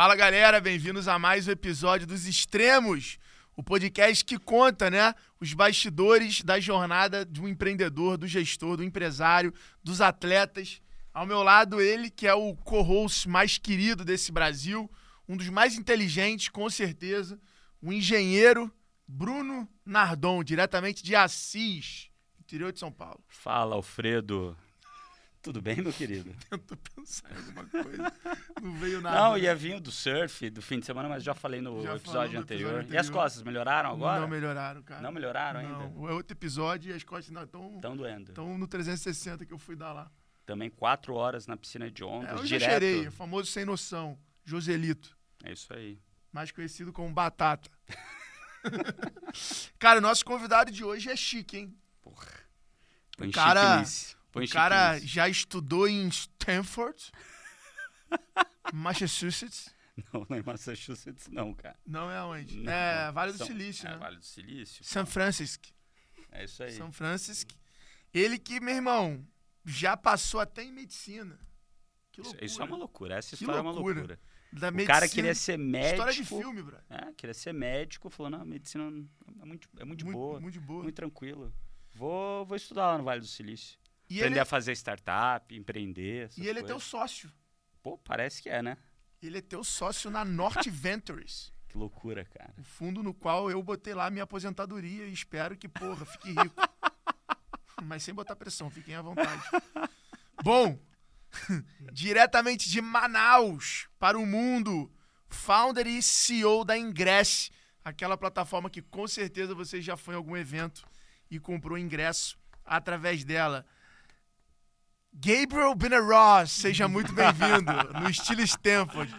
Fala galera, bem-vindos a mais um episódio dos Extremos, o podcast que conta, né, os bastidores da jornada um empreendedor, do gestor, do empresário, dos atletas. Ao meu lado, ele que é o co-host mais querido desse Brasil, um dos mais inteligentes, com certeza, o engenheiro Bruno Nardon, diretamente de Assis, interior de São Paulo. Fala, Alfredo. Tudo bem, meu querido? Tento pensar em alguma coisa. Não veio nada. Não, ia vir do surf do fim de semana, mas já falei no Já episódio, anterior. episódio E as anterior. costas, melhoraram agora? Não melhoraram, cara. Não melhoraram Não, ainda? é outro episódio e as costas não estão Estão doendo. estão no 360 que eu fui dar lá. Também quatro horas na piscina de É, ondas, eu já direto. cheirei, o famoso sem noção, Joselito, É isso aí. mais conhecido como Batata. cara, o nosso convidado de hoje é chique, hein? Porra. Põe cara- chiquilice. Põe o cara chiquilice. já estudou em Stanford, Massachusetts. Não, não é Massachusetts, não, cara. Não é onde? Não. É Vale do São- Silício, é, né? Vale do Silício. São Francisco. É isso aí. São Francisco. Ele que, meu irmão, já passou até em medicina. Que Isso, loucura. isso é uma loucura. Essa Que história é uma loucura. loucura. Da O medicina, cara queria ser médico. História de filme, bro. É, queria ser médico, falou, não, medicina é muito, é muito de boa. Muito boa. Muito tranquilo. Vou, vou estudar lá no Vale do Silício. E Aprender ele, a fazer startup, empreender. e ele é teu coisas. sócio. Pô, parece que é, né? Ele é teu sócio na Norte Ventures. Que loucura, cara. O fundo no qual eu botei lá minha aposentadoria e espero que, porra, fique rico. Mas sem botar pressão, fiquem à vontade. Bom, diretamente de Manaus para o mundo, founder e CEO da Ingress, aquela plataforma que com certeza você já foi em algum evento e comprou ingresso através dela. Gabriel Benaross, seja muito bem-vindo no estilo Stanford.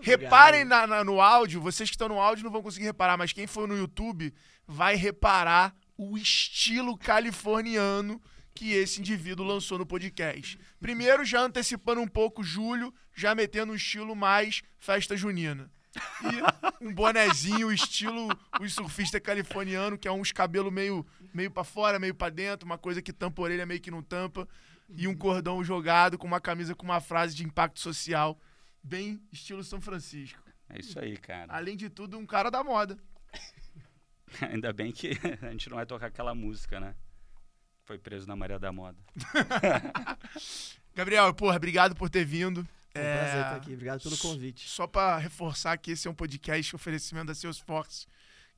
Reparem na- na- no áudio, vocês que estão no áudio não vão conseguir reparar, mas quem for no YouTube vai reparar o estilo californiano que esse indivíduo lançou no podcast. Primeiro, já antecipando um pouco Júlio, já metendo um estilo mais festa junina. E um bonezinho, estilo os surfista californiano, que é uns cabelos meio, meio para fora, meio para dentro, uma coisa que tampa a orelha, meio que não tampa, e um cordão jogado com uma camisa com uma frase de impacto social, bem estilo São Francisco. É isso aí, cara. Além de tudo, um cara da moda. Ainda bem que a gente não vai tocar aquela música, né? Foi preso na Maria da Moda. Gabriel, porra, obrigado por ter vindo. É um prazer estar aqui. Obrigado pelo convite. Só para reforçar que esse é um podcast oferecimento da Salesforce,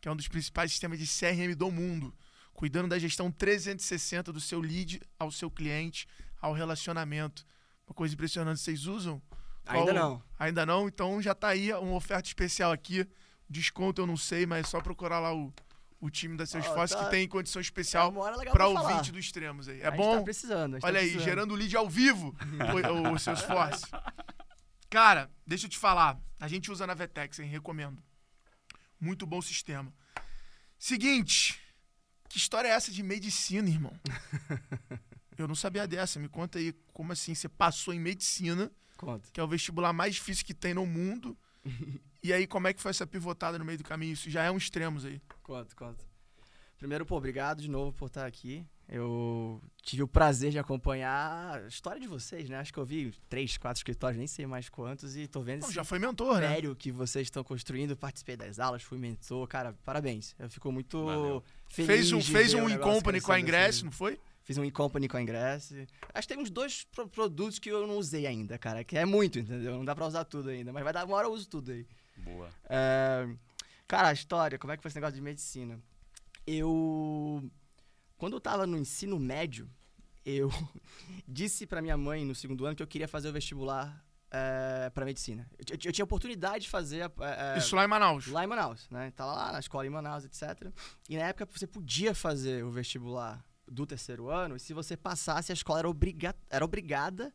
que é um dos principais sistemas de CRM do mundo, cuidando da gestão 360 do seu lead ao seu cliente, ao relacionamento. Uma coisa impressionante, vocês usam? Ainda Qual- não. Ainda não? Então já tá aí uma oferta especial aqui. Desconto eu não sei, mas é só procurar lá o, o time da Salesforce tá- que tem condição especial para pra falar. ouvinte do Extremos aí. É A gente bom? Tá precisando. a gente Olha tá aí, precisando. gerando lead ao vivo, o, o Salesforce. Cara, deixa eu te falar. A gente usa na Vetex, hein? Recomendo. Muito bom sistema. Seguinte, que história é essa de medicina, irmão? Eu não sabia dessa. Me conta aí, como assim? Você passou em medicina, Conta. que é o vestibular mais difícil que tem no mundo. E aí, como é que foi essa pivotada no meio do caminho? Isso já é um extremos aí. Conta, conta. Primeiro, pô, obrigado de novo por estar aqui. Eu tive o prazer de acompanhar a história de vocês, né? Acho que eu vi três, quatro escritórios, nem sei mais quantos, e tô vendo Bom, esse já foi mentor, né? império que vocês estão construindo. Participei das aulas, fui mentor. Cara, parabéns. Eu fico muito Valeu. feliz Fez um, fez um in-company com a Ingress, assim. não foi? Fiz um in-company com a Ingress. Acho que tem uns dois pro- produtos que eu não usei ainda, cara. Que é muito, entendeu? Não dá pra usar tudo ainda. Mas vai dar uma hora eu uso tudo aí. Boa. É, Cara, a história, como é que foi esse negócio de medicina? Eu. Quando eu tava no ensino médio, eu disse pra minha mãe no segundo ano que eu queria fazer o vestibular é, pra medicina. Eu, ti- eu tinha oportunidade de fazer a- é, Isso lá em Manaus. lá em Manaus, né? Tava lá na escola em Manaus, etc. E na época você podia fazer o vestibular do terceiro ano, e se você passasse, a escola era, obriga era obrigada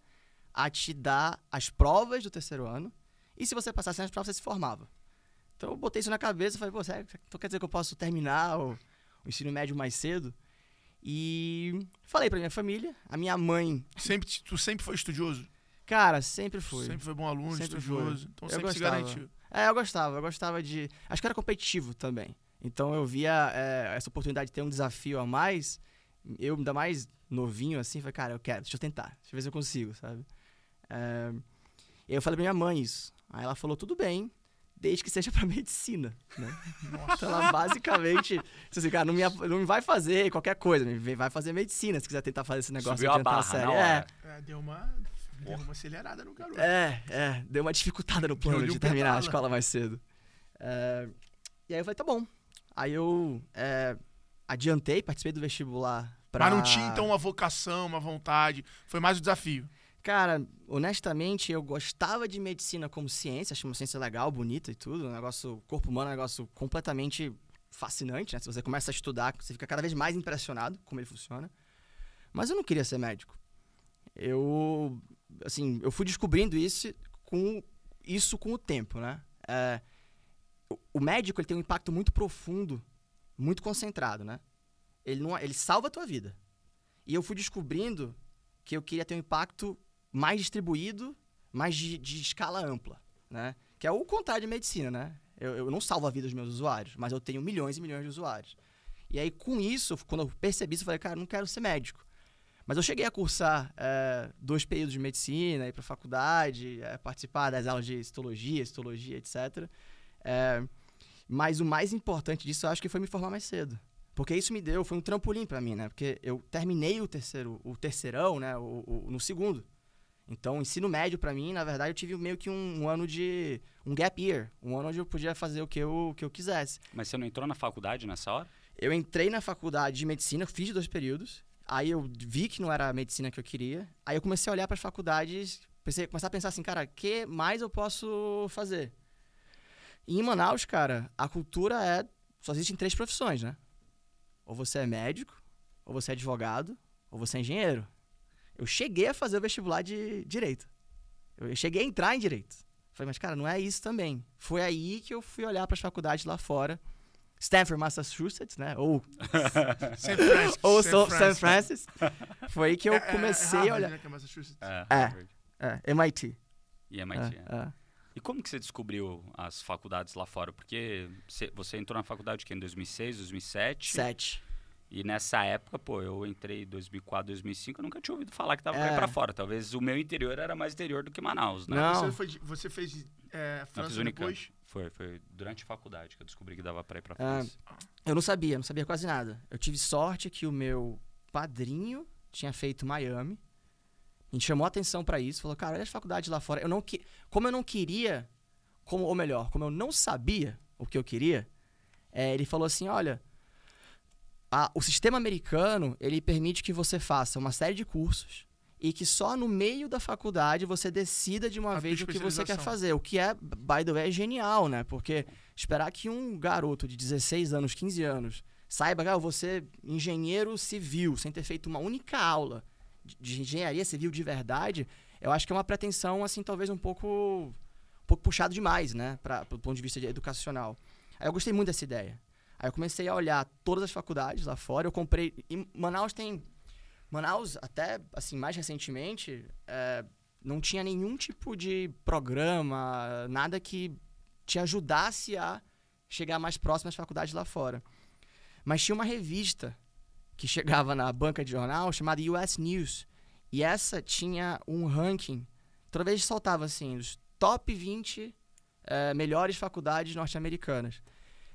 a te dar as provas do terceiro ano. E se você passasse nas provas, você se formava. Então eu botei isso na cabeça e falei, pô, sério? Então quer dizer que eu posso terminar o, o ensino médio mais cedo? E falei pra minha família, a minha mãe, Sempre, tu sempre foi estudioso? cara, sempre foi. Sempre foi bom aluno, Sempre estudioso. Então Eu sempre se gostava. garantiu. É, eu gostava, eu gostava de. Acho que era competitivo também. Então eu via é, essa oportunidade de ter um desafio a mais. Eu, ainda mais novinho assim, falei, cara, eu quero, deixa eu tentar, deixa eu ver se eu consigo, sabe? É, eu falei pra minha mãe isso. Aí ela falou, tudo bem, desde que seja pra medicina, né? Então ela basicamente, disse assim, cara, não me, não me vai fazer qualquer coisa, vai fazer medicina se quiser tentar fazer esse negócio Subiu a adiantar barra série. na É. É, deu uma, deu uma acelerada no garoto. é, é, deu uma dificultada no plano de terminar a escola mais cedo. É, e aí eu falei, tá bom. Aí eu é, adiantei, participei do vestibular pra... Mas não tinha, então, uma vocação, uma vontade. Foi mais o desafio. Cara, honestamente, eu gostava de medicina como ciência, achei uma ciência legal, bonita e tudo. Um negócio, corpo humano é um negócio completamente fascinante, né? Se você começa a estudar, você fica cada vez mais impressionado como ele funciona. Mas eu não queria ser médico. Eu, assim, eu fui descobrindo isso com, isso com o tempo, né? É, o- o médico ele tem um impacto muito profundo, muito concentrado, né? Ele, não, ele salva a tua vida. E eu fui descobrindo que eu queria ter um impacto mais distribuído, mais de, de escala ampla, né? Que é o contrário de medicina, né? Eu, eu não salvo a vida dos meus usuários, mas eu tenho milhões e milhões de usuários. E aí, com isso, quando eu percebi isso, eu falei, cara, não quero ser médico. Mas eu cheguei a cursar eh, dois períodos de medicina, ir para faculdade, eh, participar das aulas de histologia, histologia, etc. Eh, mas o mais importante disso, eu acho que foi me formar mais cedo. Porque isso me deu, foi um trampolim para mim, né? Porque eu terminei o terceiro, o terceirão, né? O, o- no segundo. Então, ensino médio para mim, na verdade, eu tive meio que um, um ano de um gap year, um ano onde eu podia fazer o que eu, o que eu quisesse. Mas você não entrou na faculdade nessa hora? Eu entrei na faculdade de medicina, fiz dois períodos. Aí eu vi que não era a medicina que eu queria. Aí eu comecei a olhar para as faculdades, pensei, começar a pensar assim, cara, o que mais eu posso fazer? E em Manaus, cara, a cultura é só existem três profissões, né? Ou você é médico, ou você é advogado, ou você é engenheiro. Eu cheguei a fazer o vestibular de direito. Eu cheguei a entrar em direito. Falei, mas cara, não é isso também. Foi aí que eu fui olhar para as faculdades lá fora. Stanford, Massachusetts, né? Ou San Francisco. ou San so- San Francisco. Foi aí que eu É- é- é comecei Harvard, a olhar. né, é. É. É. Harvard. É, MIT. E MIT. É, é. É. E como que você descobriu as faculdades lá fora? Porque você, você entrou na faculdade que em 2006, 2007? Sete. E nessa época, pô, eu entrei em 2004, 2005, eu nunca tinha ouvido falar que tava pra É. ir pra fora. Talvez o meu interior era mais interior do que Manaus, né? Não. Você, foi você fez é, França depois? Foi, foi durante a faculdade que eu descobri que dava pra ir pra Ah, França. Eu não sabia, não sabia quase nada. Eu tive sorte que o meu padrinho tinha feito Miami. A gente chamou a atenção pra isso, falou, cara, olha as faculdades lá fora. Eu não que... Como eu não queria, como, ou melhor, como eu não sabia o que eu queria, é, ele falou assim, olha, a- o sistema americano, ele permite que você faça uma série de cursos e que só no meio da faculdade você decida de uma A vez o que você quer fazer. O que é, by the way, é genial, né? Porque esperar que um garoto de 16 anos, 15 anos, saiba que ah, ser engenheiro civil, sem ter feito uma única aula de- engenharia civil de verdade, eu acho que é uma pretensão, assim, talvez um pouco, um pouco puxado demais, né? Pra, do ponto de vista de- educacional. Aí eu gostei muito dessa ideia. Aí eu comecei a olhar todas as faculdades lá fora. Eu comprei. Manaus tem. Manaus, até assim, mais recentemente, é, não tinha nenhum tipo de programa, nada que te ajudasse a chegar mais próximo às faculdades lá fora. Mas tinha uma revista que chegava na banca de jornal chamada US News. E essa tinha um ranking. Toda vez soltava assim, os top 20 eh, melhores faculdades norte-americanas.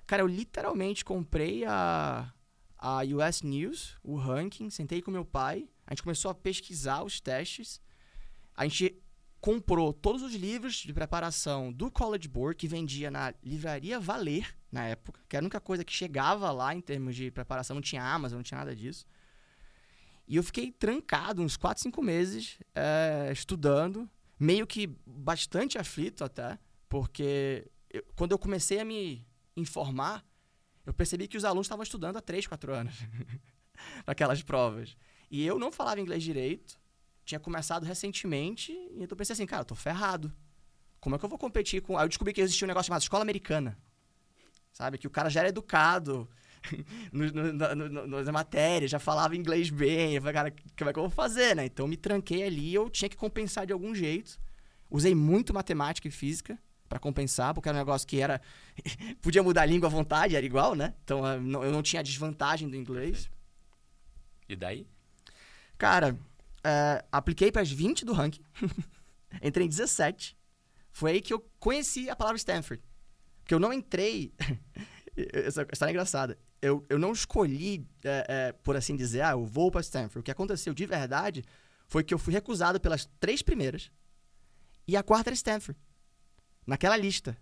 Cara, eu literalmente comprei a, a US News, o ranking, sentei com meu pai, a gente começou a pesquisar os testes, a gente comprou todos os livros de preparação do College Board, que vendia na livraria Valer, na época, que era a única coisa que chegava lá em termos de preparação, não tinha Amazon, não tinha nada disso. E eu fiquei trancado uns 4, 5 meses eh, estudando, meio que bastante aflito até, porque eu- quando eu comecei a me informar, eu percebi que os alunos estavam estudando há 3, 4 anos naquelas provas. E eu não falava inglês direito, tinha começado recentemente, e então eu pensei assim, cara, eu tô ferrado. Como é que eu vou competir com. Aí eu descobri que existia um negócio chamado escola americana. Sabe? Que o cara já era educado no, no, no, nas matérias, já falava inglês bem. Eu falei, cara, como é que eu vou fazer, né? Então eu me tranquei ali, eu tinha que compensar de algum jeito. Usei muito matemática e física para compensar, porque era um negócio que era. podia mudar a língua à vontade, era igual, né? Então eu não- eu não tinha a desvantagem do inglês. E daí? Cara, é, apliquei para as 20 do ranking. Entrei em 17. Foi aí que eu conheci a palavra Stanford. Porque eu não entrei. Essa história é engraçada. Eu, eu não escolhi, é, é, por assim dizer, ah, eu vou para Stanford. O que aconteceu de verdade foi que eu fui recusado pelas três primeiras e a quarta era Stanford. Naquela lista.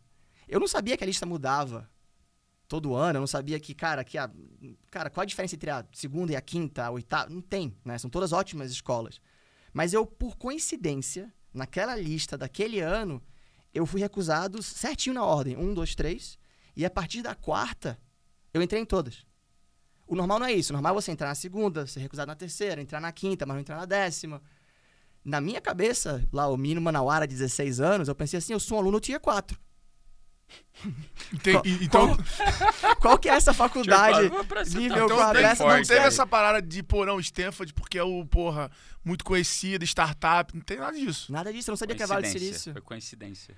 Eu não sabia que a lista mudava todo ano, eu não sabia que, cara, que a, cara, qual a diferença entre a segunda e a quinta, a oitava? Não tem, né? São todas ótimas escolas. Mas eu, por coincidência, naquela lista daquele ano, eu fui recusado certinho na ordem. Um, dois, três. E a partir da quarta, eu entrei em todas. O normal não é isso. O normal é você entrar na segunda, ser recusado na terceira, entrar na quinta, mas não entrar na décima. Na minha cabeça, lá, o menino Manauara, 16 anos, eu pensei assim, eu sou um aluno Tier 4. Tem- então, Qual, qual que é essa faculdade Tier 4, você nível então 4? tem- Essa não teve essa parada de, pô, não, Stanford, porque é o, porra, muito conhecido, startup, não tem nada disso. Nada disso, eu não sabia que era Vale do Silício. Foi coincidência.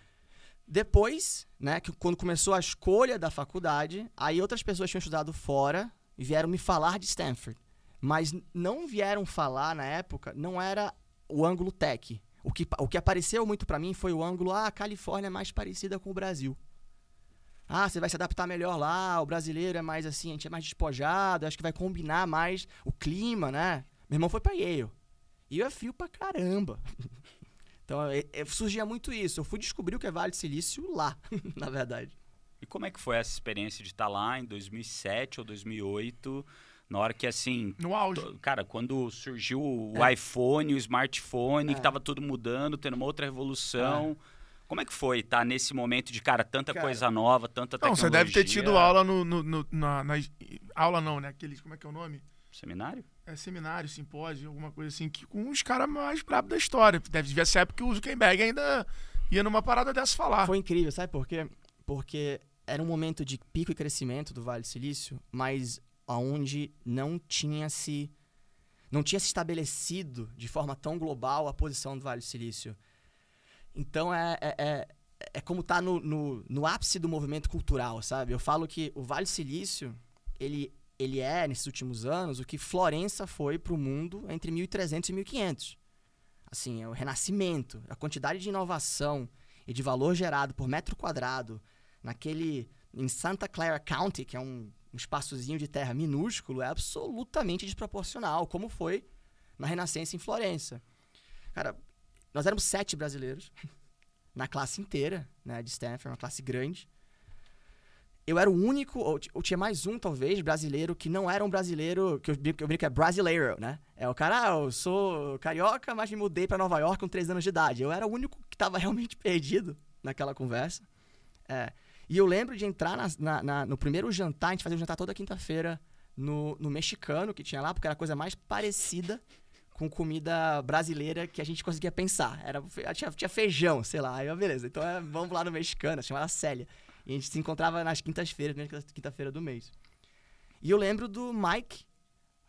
Depois, né, que quando começou a escolha da faculdade, aí outras pessoas tinham estudado fora e vieram me falar de Stanford. Mas não vieram falar na época, não era o ângulo tech. O que, o que apareceu muito pra mim foi o ângulo, ah, a Califórnia é mais parecida com o Brasil. Ah, você vai se adaptar melhor lá, o brasileiro é mais assim, a gente é mais despojado, acho que vai combinar mais o clima, né? Meu irmão foi pra Yale. E é frio pra caramba. Então, é- é- surgia muito isso. Eu fui descobrir o que é Vale do Silício lá, na verdade. E como é que foi essa experiência de estar lá em 2007 ou 2008, na hora que assim, No auge. to- cara, quando surgiu o É. iPhone, o smartphone, É. que tava tudo mudando, tendo uma outra revolução. Como é que foi estar nesse momento de, cara, tanta Cara, coisa nova, tanta Não, tecnologia? você deve ter tido aula no, no- no- na, nas- Aula não, né? Aqueles, como é que é o nome? Seminário? É seminário, simpósio, alguma coisa assim, que, com os caras mais brabos da história. Deve devia ser a época que o Zuckerberg ainda ia numa parada dessa falar. Foi incrível, sabe por quê? Porque era um momento de pico e crescimento do Vale do Silício, mas aonde não tinha se não tinha se estabelecido de forma tão global a posição do Vale do Silício. Então é, é, é, é como estar no, no, no ápice do movimento cultural, sabe? Eu falo que o Vale Silício, ele, ele é, nesses últimos anos, o que Florença foi para o mundo entre 1300 e 1500. Assim, é o renascimento, a quantidade de inovação e de valor gerado por metro quadrado naquele em Santa Clara County, que é um, um espaçozinho de terra minúsculo, é absolutamente desproporcional, como foi na Renascença em Florença. Cara, nós éramos sete brasileiros na classe inteira, né, de Stanford, uma classe grande. Eu era o único, ou, ou tinha mais um, talvez, brasileiro que não era um brasileiro, que eu, eu brinco que é brasileiro, né? É o cara, ah, eu sou carioca, mas me mudei pra Nova York com três anos de idade. Eu era o único que tava realmente perdido naquela conversa. É. E eu lembro de entrar na- na- na- no primeiro jantar, a gente fazia um jantar toda quinta-feira no, no mexicano que tinha lá, porque era a coisa mais parecida com comida brasileira que a gente conseguia pensar. Era, tinha, tinha feijão, sei lá. Aí, beleza, então é, vamos lá no mexicano, chamava Célia. E a gente se encontrava nas quintas-feiras, primeira quinta-feira do mês. E eu lembro do Mike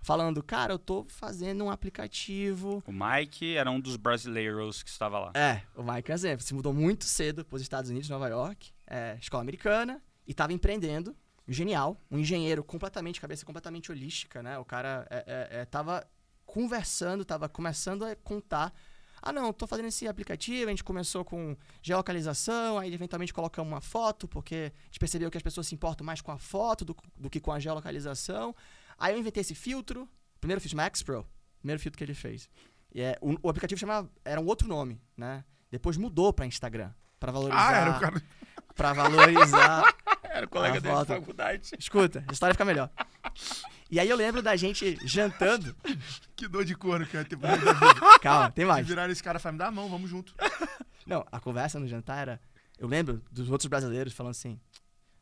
falando, cara, eu tô fazendo um aplicativo. O Mike era um dos brasileiros que estava lá. É, o Mike é um exemplo. Se mudou muito cedo para os Estados Unidos, Nova York, é, escola americana, e estava empreendendo. Genial, um engenheiro completamente, cabeça completamente holística, né? O cara é, é, é, tava conversando, tava começando a contar. Ah, não, tô fazendo esse aplicativo, a gente começou com geolocalização, aí eventualmente colocamos uma foto, porque a gente percebeu que as pessoas se importam mais com a foto do, do que com a geolocalização. Aí eu inventei esse filtro, primeiro filtro Max Pro, primeiro filtro que ele fez. E é, o, o aplicativo chamava, era um outro nome, né? Depois mudou para Instagram, para valorizar, Ah, era o cara. para valorizar. Era o colega dele faculdade. Escuta, a história fica melhor. E aí eu lembro da gente jantando. Que dor de corno que ter da vida. Calma, tem Se mais. virar esse cara falar, me dá a mão, vamos junto. Não, a conversa no jantar era. Eu lembro dos outros brasileiros falando assim: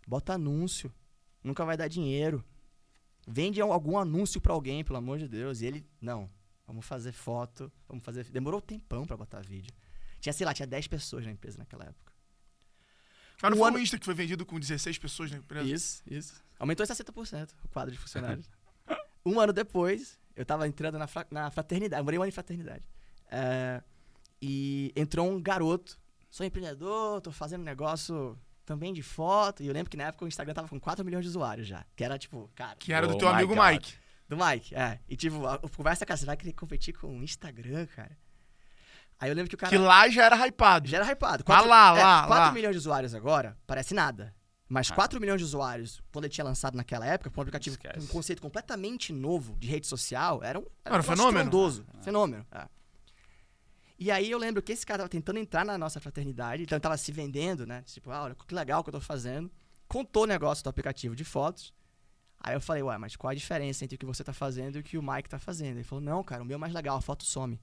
bota anúncio, nunca vai dar dinheiro. Vende algum anúncio pra alguém, pelo amor de Deus. E ele, não, vamos fazer foto, vamos fazer. Demorou um tempão pra botar vídeo. Tinha, sei lá, tinha 10 pessoas na empresa naquela época. Cara, não Um foi ano- o Insta que foi vendido com 16 pessoas na empresa? Isso, isso. Aumentou em 60% o quadro de funcionários. um ano depois, eu tava entrando na, fra- na fraternidade. Eu morei um ano em fraternidade. É, e entrou um garoto. Sou empreendedor, tô fazendo um negócio também de foto. E eu lembro que na época o Instagram tava com 4 milhões de usuários já. Que era tipo, cara, Que era do Oh teu amigo God. Mike. do Mike, é. E tipo, a, a conversa, cara, você vai querer competir com o Instagram, cara? Aí eu lembro que o cara. Que lá já era hypado. Já era hypado. Mas lá, lá, 4 lá. milhões de usuários agora, parece nada. Mas Ah. 4 milhões de usuários, quando ele tinha lançado naquela época, com um aplicativo Esquece. um conceito completamente novo de rede social, era um, Era um negócio fenômeno. estrondoso. Fenômeno. é. E aí eu lembro que esse cara tava tentando entrar na nossa fraternidade, então ele tava se vendendo, né? Tipo, ah, olha que legal que eu tô fazendo. Contou o negócio do aplicativo de fotos. Aí eu falei, ué, mas qual a diferença entre o que você tá fazendo e o que o Mike tá fazendo? Ele falou, não, cara, o meu é mais legal, a foto some.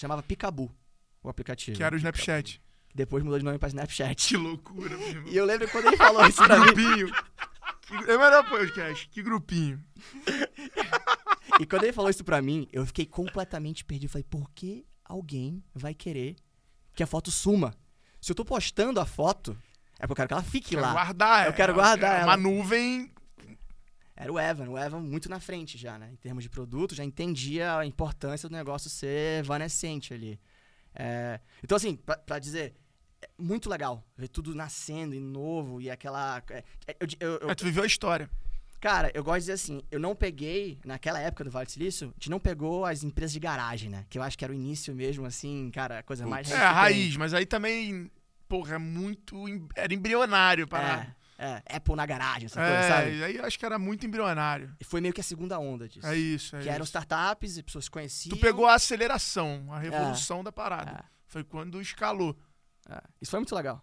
Chamava Picabu, o aplicativo. Que era o Snapchat. Depois mudou de nome pra Snapchat. Que loucura, meu irmão. E eu lembro quando ele falou isso pra mim. grupinho. Que- É melhor podcast. Que grupinho. E quando ele falou isso pra mim, eu fiquei completamente perdido. Falei, por que alguém vai querer que a foto suma? Se eu tô postando a foto, é porque eu quero que ela fique Quero lá. guardar. Eu é- quero guardar é Uma ela. nuvem. Era o Evan, o Evan muito na frente já, né? Em termos de produto, já entendia a importância do negócio ser evanescente ali. É, Então, assim, pra, pra dizer, é muito legal ver tudo nascendo e novo e aquela. é, é, eu- eu- eu- É, tu viveu a história. Cara, eu gosto de dizer assim, eu não peguei, naquela época do Vale do Silício, a gente não pegou as empresas de garagem, né? Que eu acho que era o início mesmo, assim, cara, a coisa mais É, a raiz, mas aí também, porra, é muito. Era embrionário, parada. É, é, Apple na garagem, essa coisa, sabe? É, aí eu acho que era muito embrionário. E foi meio que a segunda onda disso. É isso, é que eram isso. startups e pessoas conheciam. Tu pegou a aceleração, a revolução da parada. É, Foi quando escalou. é. Isso foi muito legal.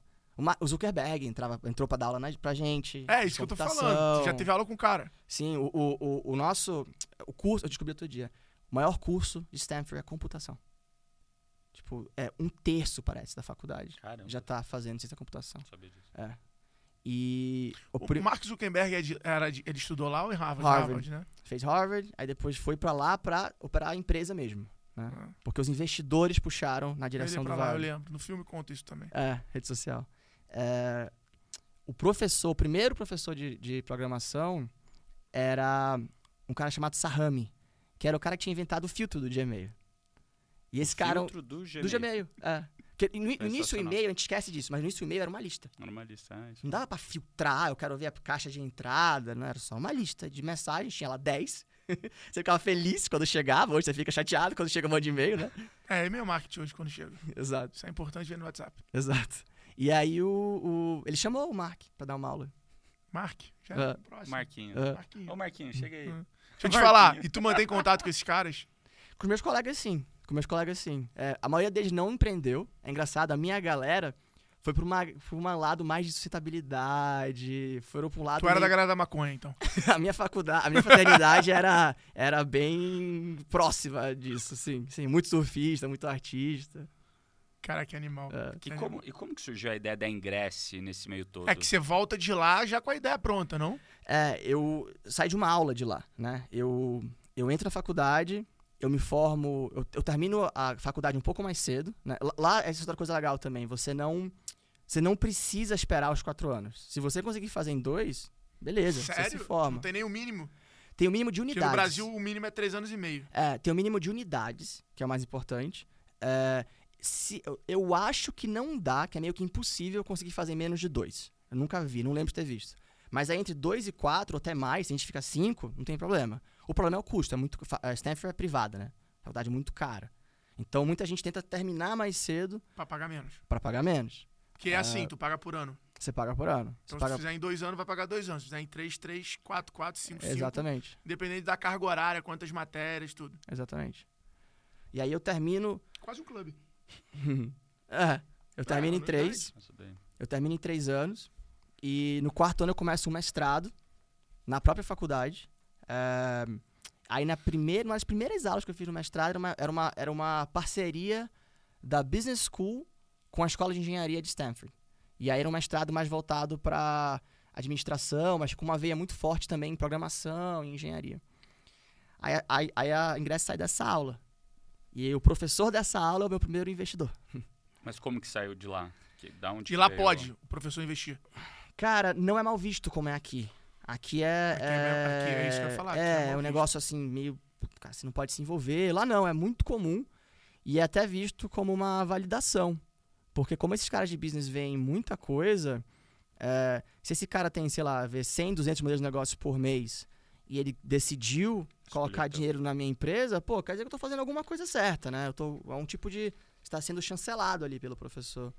O, Zuckerberg entrava, entrou pra dar aula na, pra gente. É, isso que eu tô falando. Tu já teve aula com o cara. Sim, o, o, o, o nosso. O curso, eu descobri outro dia. O maior curso de Stanford é computação. Tipo, é um terço, parece, da faculdade. Caramba, Já tá fazendo ciência da computação. não sabia disso. E o O Mark Zuckerberg é de- era de- ele estudou lá ou em Harvard? Harvard. né? fez Harvard, aí depois foi pra lá pra operar a empresa mesmo. Né? Ah. Porque os investidores puxaram na Ele direção pra do lá, eu lembro. No filme conta isso também. É, rede social. É, o professor, o primeiro professor de, de programação era um cara chamado Sahami, que era o cara que tinha inventado o filtro do Gmail. E esse cara. Filtro do Gmail. Do Gmail, é. Porque no, no início o e-mail, a gente esquece disso, mas no início o e-mail era uma lista. Era uma lista. Isso. Não dava pra filtrar, eu quero ver a caixa de entrada, não era só uma lista de mensagens, tinha lá 10. você ficava feliz quando chegava, hoje você fica chateado quando chega um monte de e-mail, né? É, é meio marketing hoje quando chega. Exato, Isso é importante ver no WhatsApp. exato. E aí o, o- ele chamou o Mark pra dar uma aula. Mark, já Ah. próximo. Marquinhos. Ah. Marquinhos. Ô, Marquinhos, chega aí. Hum. Deixa eu te falar, e tu mantém contato com esses caras? Com meus colegas, sim. Com meus colegas, sim. É, a maioria deles não empreendeu. É engraçado, a minha galera foi pra, uma, pra um lado mais de sustentabilidade, foram pra um lado... Tu era da meio- galera da maconha, então. a minha faculdade, a minha fraternidade era, era bem próxima disso, sim. sim. Muito surfista, muito artista. Cara, que animal. É. E como, e como que surgiu a ideia da Ingresse nesse meio todo? É que você volta de lá já com a ideia pronta, não? É, eu saí de uma aula de lá, né? Eu, eu entro na faculdade, eu me formo, eu, eu termino a faculdade um pouco mais cedo, né? Lá- Lá, essa é outra coisa legal também, você não, você não precisa esperar os quatro anos. Se você conseguir fazer em dois, beleza, você Sério? se forma. Não tem nem o mínimo. Tem o mínimo de Porque unidades. no Brasil o mínimo é três anos e meio. É, tem o mínimo de unidades, que é o mais importante. É, se, eu, eu acho que não dá, que é meio que impossível conseguir fazer menos de dois. Eu nunca vi, não lembro de ter visto. Mas aí entre dois e quatro, ou até mais, se a gente fica cinco, não tem problema. O problema é o custo. É muito, a Stanford é privada, né? Faculdade muito cara. Então muita gente tenta terminar mais cedo Pra pagar menos. para pagar menos. Porque é assim, tu paga por ano. Você paga por ano. Você Então, paga... se fizer em dois anos, vai pagar dois anos. Se fizer em três, três, quatro, quatro, cinco, cinco. Exatamente, Independente da carga horária, quantas matérias, tudo. exatamente. E aí eu termino. Quase um clube. é, eu termino em não é três. Nossa, bem. Eu termino em três anos. E no quarto ano eu começo um mestrado na própria faculdade. É, aí na primeira, uma das primeiras aulas que eu fiz no mestrado era uma, era uma, era uma parceria da Business School com a Escola de Engenharia de Stanford. E aí era um mestrado mais voltado para administração, mas com uma veia muito forte também em programação e engenharia. Aí, a- aí, aí a ingresso sai dessa aula. E o professor dessa aula é o meu primeiro investidor. Mas como que saiu de lá? Que, da onde E que lá veio? pode o professor investir. Cara, não é mal visto como é aqui. Aqui é. Aqui é- aqui é isso que eu ia falar, é É, um negócio assim, meio. Cara, você não pode se envolver. Lá não, é muito comum. E é até visto como uma validação. Porque como esses caras de business veem muita coisa, é, se esse cara tem, sei lá, vê 100, 200 modelos de negócio por mês e ele decidiu colocar dinheiro na minha empresa, pô, quer dizer que eu tô fazendo alguma coisa certa, né? Eu tô, é um tipo de. está sendo chancelado ali pelo professor.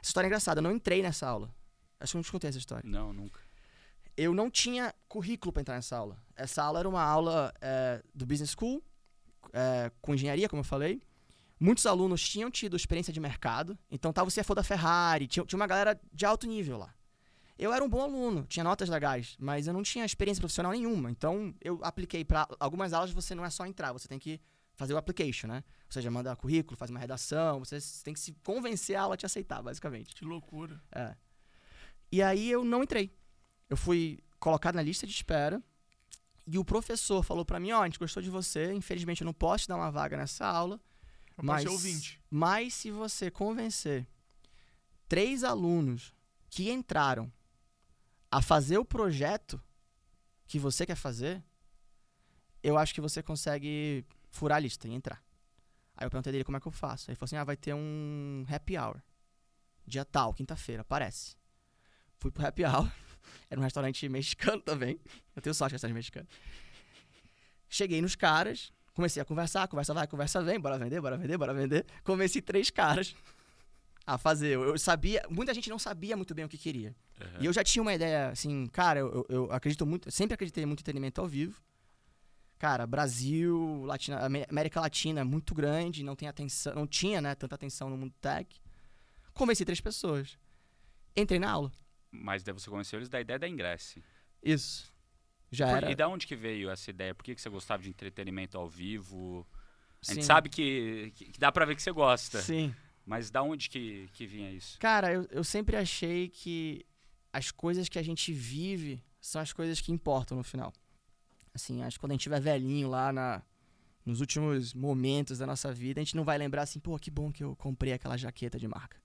Essa história é engraçada, eu não entrei nessa aula. Acho que eu não te contei essa história. Não, nunca. Eu não tinha currículo para entrar nessa aula. Essa aula era uma aula é, do Business School, é, com engenharia, como eu falei. Muitos alunos tinham tido experiência de mercado, então tava o CFO da Ferrari, tinha, tinha uma galera de alto nível lá. Eu era um bom aluno, tinha notas legais, mas eu não tinha experiência profissional nenhuma. Então eu apliquei para algumas aulas, você não é só entrar, você tem que fazer o application, né? Ou seja, manda currículo, faz uma redação, você tem que se convencer a aula a te aceitar, basicamente. Que loucura. É. E aí eu não entrei. Eu fui colocado na lista de espera e o professor falou para mim, ó, a gente gostou de você, infelizmente eu não posso te dar uma vaga nessa aula, Eu mas, mas se você convencer três alunos que entraram a fazer o projeto que você quer fazer, eu acho que você consegue furar a lista e entrar. Aí eu perguntei dele como é que eu faço. Aí ele falou assim: ah, vai ter um happy hour. Dia tal, quinta-feira, aparece. Fui pro happy hour. Era um restaurante mexicano também. Eu tenho sorte de restaurante mexicano. Cheguei nos caras, comecei a conversar, conversa vai, conversa vem, bora vender, bora vender, bora vender. Convenci três caras a fazer. Eu, eu sabia, muita gente não sabia muito bem o que queria. Uhum. E eu já tinha uma ideia, assim, cara, eu, eu- acredito muito, sempre acreditei muito em entretenimento ao vivo. Cara, Brasil, Latina, Amé- América Latina é muito grande, não tem atenção, não tinha, né, tanta atenção no mundo tech. Convenci três pessoas. Entrei na aula. Mas daí você convenceu eles da ideia da Ingresse. Isso. Já Por- era. E da onde que veio essa ideia? Por que, que você gostava de entretenimento ao vivo? A gente Sim. sabe que, que, que dá pra ver que você gosta. Sim. Mas da onde que, que vinha isso? Cara, eu, eu sempre achei que as coisas que a gente vive são as coisas que importam no final. Assim, acho que quando a gente estiver velhinho lá na, nos últimos momentos da nossa vida, a gente não vai lembrar assim, pô, que bom que eu comprei aquela jaqueta de marca.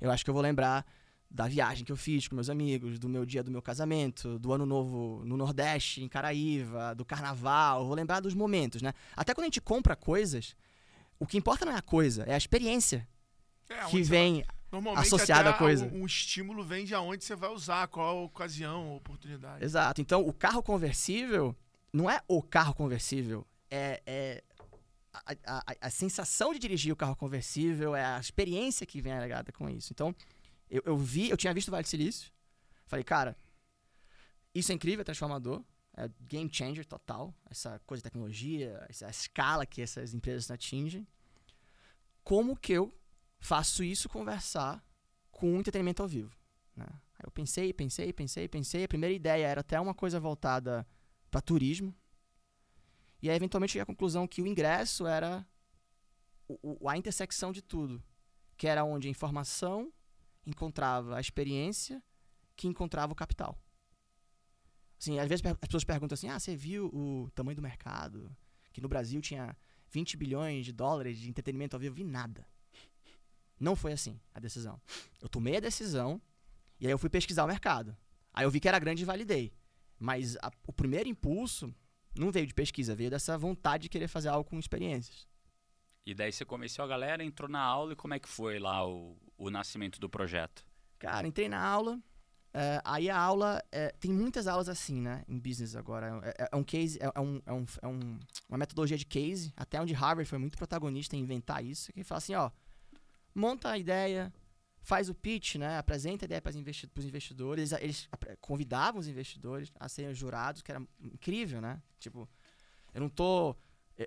Eu acho que eu vou lembrar da viagem que eu fiz com meus amigos, do meu dia do meu casamento, do ano novo no Nordeste, em Caraíva, do carnaval. Vou lembrar dos momentos, né? Até quando a gente compra coisas, o que importa não é a coisa, é a experiência É, que onde vem até à coisa. O, o estímulo vem de aonde você vai usar, qual a ocasião, a oportunidade. Exato. Então, o carro conversível não é o carro conversível, é, é a, a- a- a sensação de dirigir o carro conversível, é a experiência que vem agregada com isso. Então, eu, eu vi, eu tinha visto o Vale do Silício, falei, cara, isso é incrível, é transformador, é game changer total, essa coisa de tecnologia, essa escala que essas empresas atingem. Como que eu faço isso conversar com entretenimento ao vivo? né? Eu pensei, pensei, pensei, pensei. A primeira ideia era até uma coisa voltada para turismo. E aí, eventualmente, cheguei à conclusão que o ingresso era o- o- a intersecção de tudo. Que era onde a informação encontrava a experiência, que encontrava o capital. Assim, às vezes as pessoas perguntam assim, ah, você viu o tamanho do mercado? Que no Brasil tinha 20 bilhões de dólares de entretenimento ao vivo. Vi nada. Não foi assim a decisão. Eu tomei a decisão e aí eu fui pesquisar o mercado. Aí eu vi que era grande e validei. Mas a- o primeiro impulso não veio de pesquisa, veio dessa vontade de querer fazer algo com experiências. E daí você convenceu a galera, entrou na aula e como é que foi lá o, o nascimento do projeto? Cara, entrei na aula. é, aí a aula. é, tem muitas aulas assim, né? Em business agora. É, é- é um case, é, é um, é, um, é um- uma metodologia de case, até onde Harvard foi muito protagonista em inventar isso. Que fala assim, ó. Monta a ideia, faz o pitch, né? Apresenta a ideia para os investi investidores. Eles, eles convidavam os investidores a serem jurados, que era incrível, né? Tipo, eu não tô.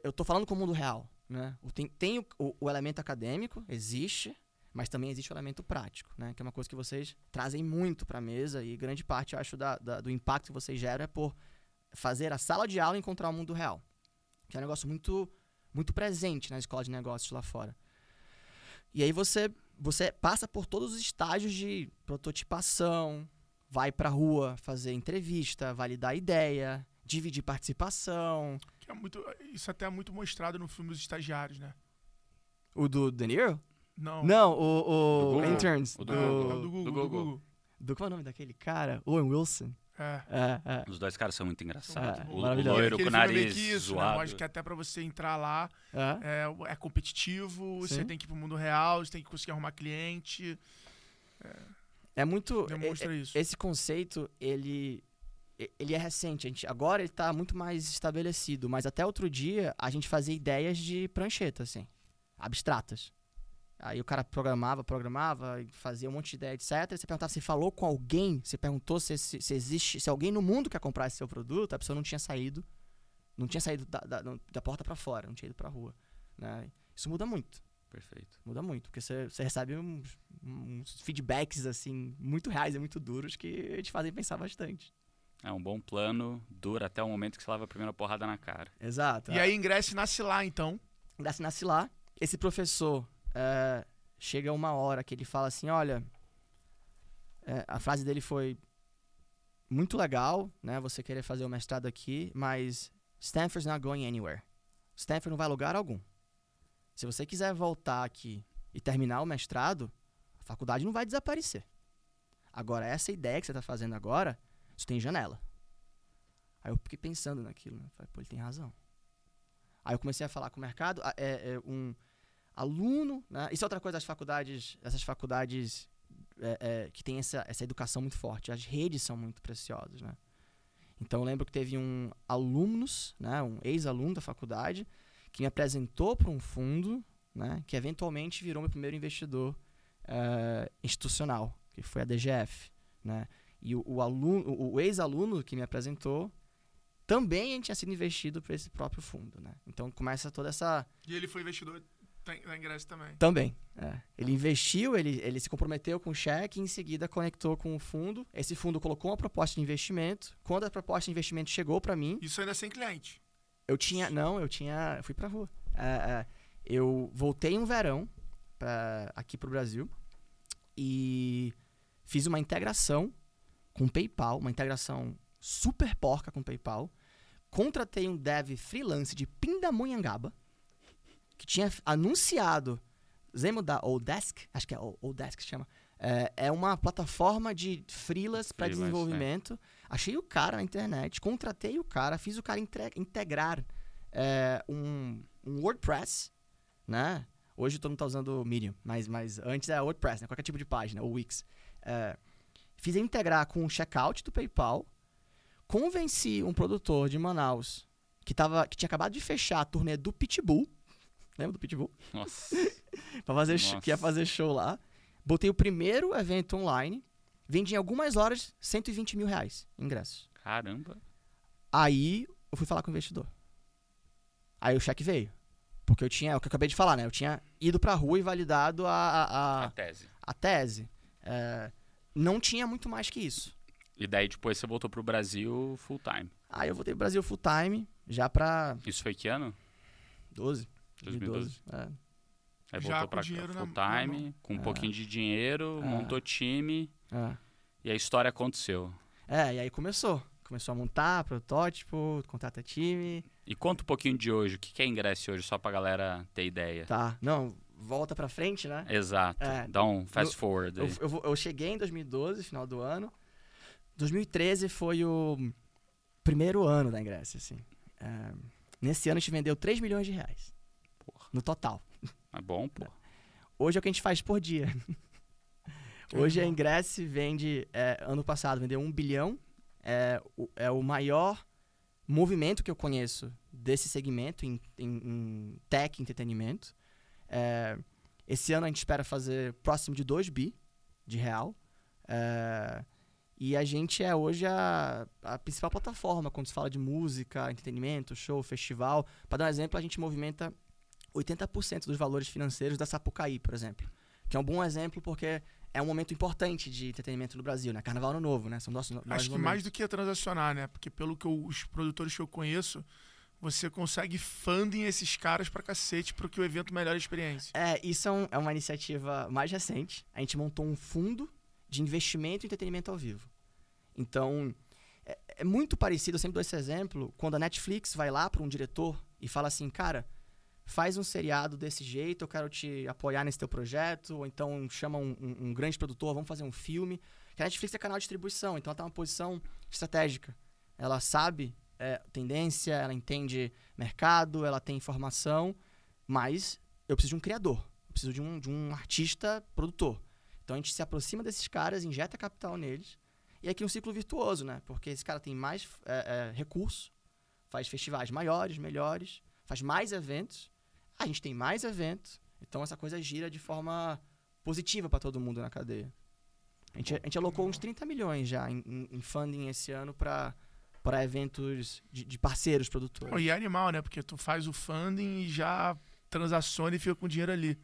Eu tô falando com o mundo real, né? Tem, tem o, o- o elemento acadêmico, existe, mas também existe o elemento prático, né? Que é uma coisa que vocês trazem muito para a mesa e grande parte, eu acho, da, da- do impacto que vocês geram é por fazer a sala de aula encontrar o mundo real. Que é um negócio muito, muito presente na escola de negócios lá fora. E aí você, você passa por todos os estágios de prototipação, vai pra rua fazer entrevista, validar ideia, dividir participação. É muito, isso até é muito mostrado no filme Os Estagiários, né? O do De Niro? Não. Não, o, o Google. Interns. O do, do É, Google. é o do Google. Do Google. Do- Qual é o nome daquele cara? Owen Wilson. É. É, é. Os dois caras são muito engraçados. Ah, o, o loiro Aquele com o é meio nariz que isso, né? zoado. Mostra que até pra você entrar lá É. é, é competitivo, você Sim. tem que ir pro mundo real, você tem que conseguir arrumar cliente. É muito. Demonstra é- é- isso. Esse conceito, ele. E- ele é recente. A gente, agora ele tá muito mais estabelecido. Mas até outro dia, a gente fazia ideias de prancheta, assim. Abstratas. Aí o cara programava, programava, e fazia um monte de ideia, etc. Você perguntava se falou com alguém, você perguntou se, se, se existe, se alguém no mundo quer comprar esse seu produto, a pessoa não tinha saído, não tinha saído da, da, da porta para fora, não tinha ido pra rua. Né? Isso muda muito, Perfeito. muda muito, porque você, você recebe uns, uns feedbacks, assim, muito reais e muito duros que te fazem pensar bastante. É um bom plano, dura até o momento que você leva a primeira porrada na cara. Exato. E aí ingresse nasce lá, então. Nasce, nasce lá. Esse professor é, chega uma hora que ele fala assim: olha, é, a frase dele foi muito legal, né? Você querer fazer o mestrado aqui, mas Stanford's not going anywhere. Stanford não vai a lugar algum. Se você quiser voltar aqui e terminar o mestrado, a faculdade não vai desaparecer. Agora, essa ideia que você está fazendo agora, isso tem janela. Aí eu fiquei pensando naquilo, né? Falei, pô, ele tem razão. Aí eu comecei a falar com o mercado, é, é, um aluno, né? Isso é outra coisa das faculdades, essas faculdades é, é, que tem essa, essa educação muito forte. As redes são muito preciosas, né? Então eu lembro que teve um alunos, né, um ex-aluno da faculdade, que me apresentou para um fundo, né, que eventualmente virou meu primeiro investidor eh, institucional, que foi a DGF, né? E o, o aluno, o, ex-aluno que me apresentou também tinha sido investido por esse próprio fundo, né? Então começa toda essa E ele foi investidor da da ingresso também. também. é. Ele investiu, ele, ele se comprometeu com o cheque e em seguida conectou com o fundo. Esse fundo colocou uma proposta de investimento. Quando a proposta de investimento chegou para mim, Isso ainda sem cliente. eu tinha. Não, eu tinha. Eu fui pra rua. É, é, eu voltei um verão pra, aqui pro Brasil e fiz uma integração com PayPal, uma integração super porca com PayPal. Contratei um dev freelance de Pindamonhangaba que tinha anunciado. Lembra da Odesk? Acho que é O- Odesk que chama. É, é uma plataforma de freelas para Freelance, desenvolvimento. Achei o cara na internet, contratei o cara, fiz o cara integrar é, um, um WordPress, né? Hoje todo mundo tá usando Medium, mas, mas antes era WordPress, né? Qualquer tipo de página, ou Wix. É, fiz integrar com o checkout do PayPal, convenci um produtor de Manaus que, tava, que tinha acabado de fechar a turnê do Pitbull. Lembra do Pitbull? Nossa. Pra fazer sh- que ia Nossa. fazer show lá. Botei o primeiro evento online. Vendi em algumas horas 120 mil reais em ingressos. Caramba. Aí eu fui falar com o investidor. Aí o cheque veio. Porque eu tinha, é o que eu acabei de falar, né? Eu tinha ido pra rua e validado a, a, A a, tese. a tese. É, não tinha muito mais que isso. E daí depois você voltou pro Brasil full time. Aí eu voltei pro Brasil full time, já pra Isso foi que ano? 12. 2012. 2012. É. Aí Já voltou pra full na time, com um É. pouquinho de dinheiro, É. montou time É. e a história aconteceu. É, e aí começou. Começou a montar protótipo, contrata time. E conta um pouquinho de hoje, o que que é ingresso hoje, só pra galera ter ideia. Tá. Não, volta pra frente, né? Exato. É. Dá um fast forward Eu, eu, eu cheguei em 2012, final do ano. 2013 foi o primeiro ano da Ingresso, assim. É, nesse ano a gente vendeu 3 milhões de reais. Porra. No total. É bom, pô. Hoje é o que a gente faz por dia. Hoje a Ingress vende, é, ano passado vendeu 1 bilhão. É o, é o maior movimento que eu conheço desse segmento em, em, em tech, entretenimento. É, esse ano a gente espera fazer próximo de 2 bi de real. É, e a gente é hoje a, a principal plataforma quando se fala de música, entretenimento, show, festival. Para dar um exemplo, a gente movimenta 80% dos valores financeiros da Sapucaí, por exemplo. Que é um bom exemplo porque é um momento importante de entretenimento no Brasil, né? Carnaval Ano Novo, né? São nossos nossos Acho que momentos. mais do que transacionar, né? Porque pelo que eu- os produtores que eu conheço, você consegue funding esses caras pra cacete pro que o evento melhore a experiência. É, isso é, um- é uma iniciativa mais recente. A gente montou um fundo de investimento em entretenimento ao vivo. Então, é, é muito parecido, eu sempre dou esse exemplo, quando a Netflix vai lá para um diretor e fala assim, cara, faz um seriado desse jeito, eu quero te apoiar nesse teu projeto, ou então chama um, um- um grande produtor, vamos fazer um filme. Que a Netflix é canal de distribuição, então ela tá numa posição estratégica. Ela sabe é, tendência, ela entende mercado, ela tem informação, mas eu preciso de um criador, eu preciso de um, de um artista produtor. Então a gente se aproxima desses caras, injeta capital neles E aqui um ciclo virtuoso, né? Porque esse cara tem mais é, é, recursos, faz festivais maiores, melhores, faz mais eventos, a gente tem mais eventos, então essa coisa gira de forma positiva para todo mundo na cadeia. A gente, a gente alocou uns 30 milhões já em, em funding esse ano para para eventos de, de parceiros produtores. Pô, E é animal, né? Porque tu faz o funding e já transaciona e fica com o dinheiro ali.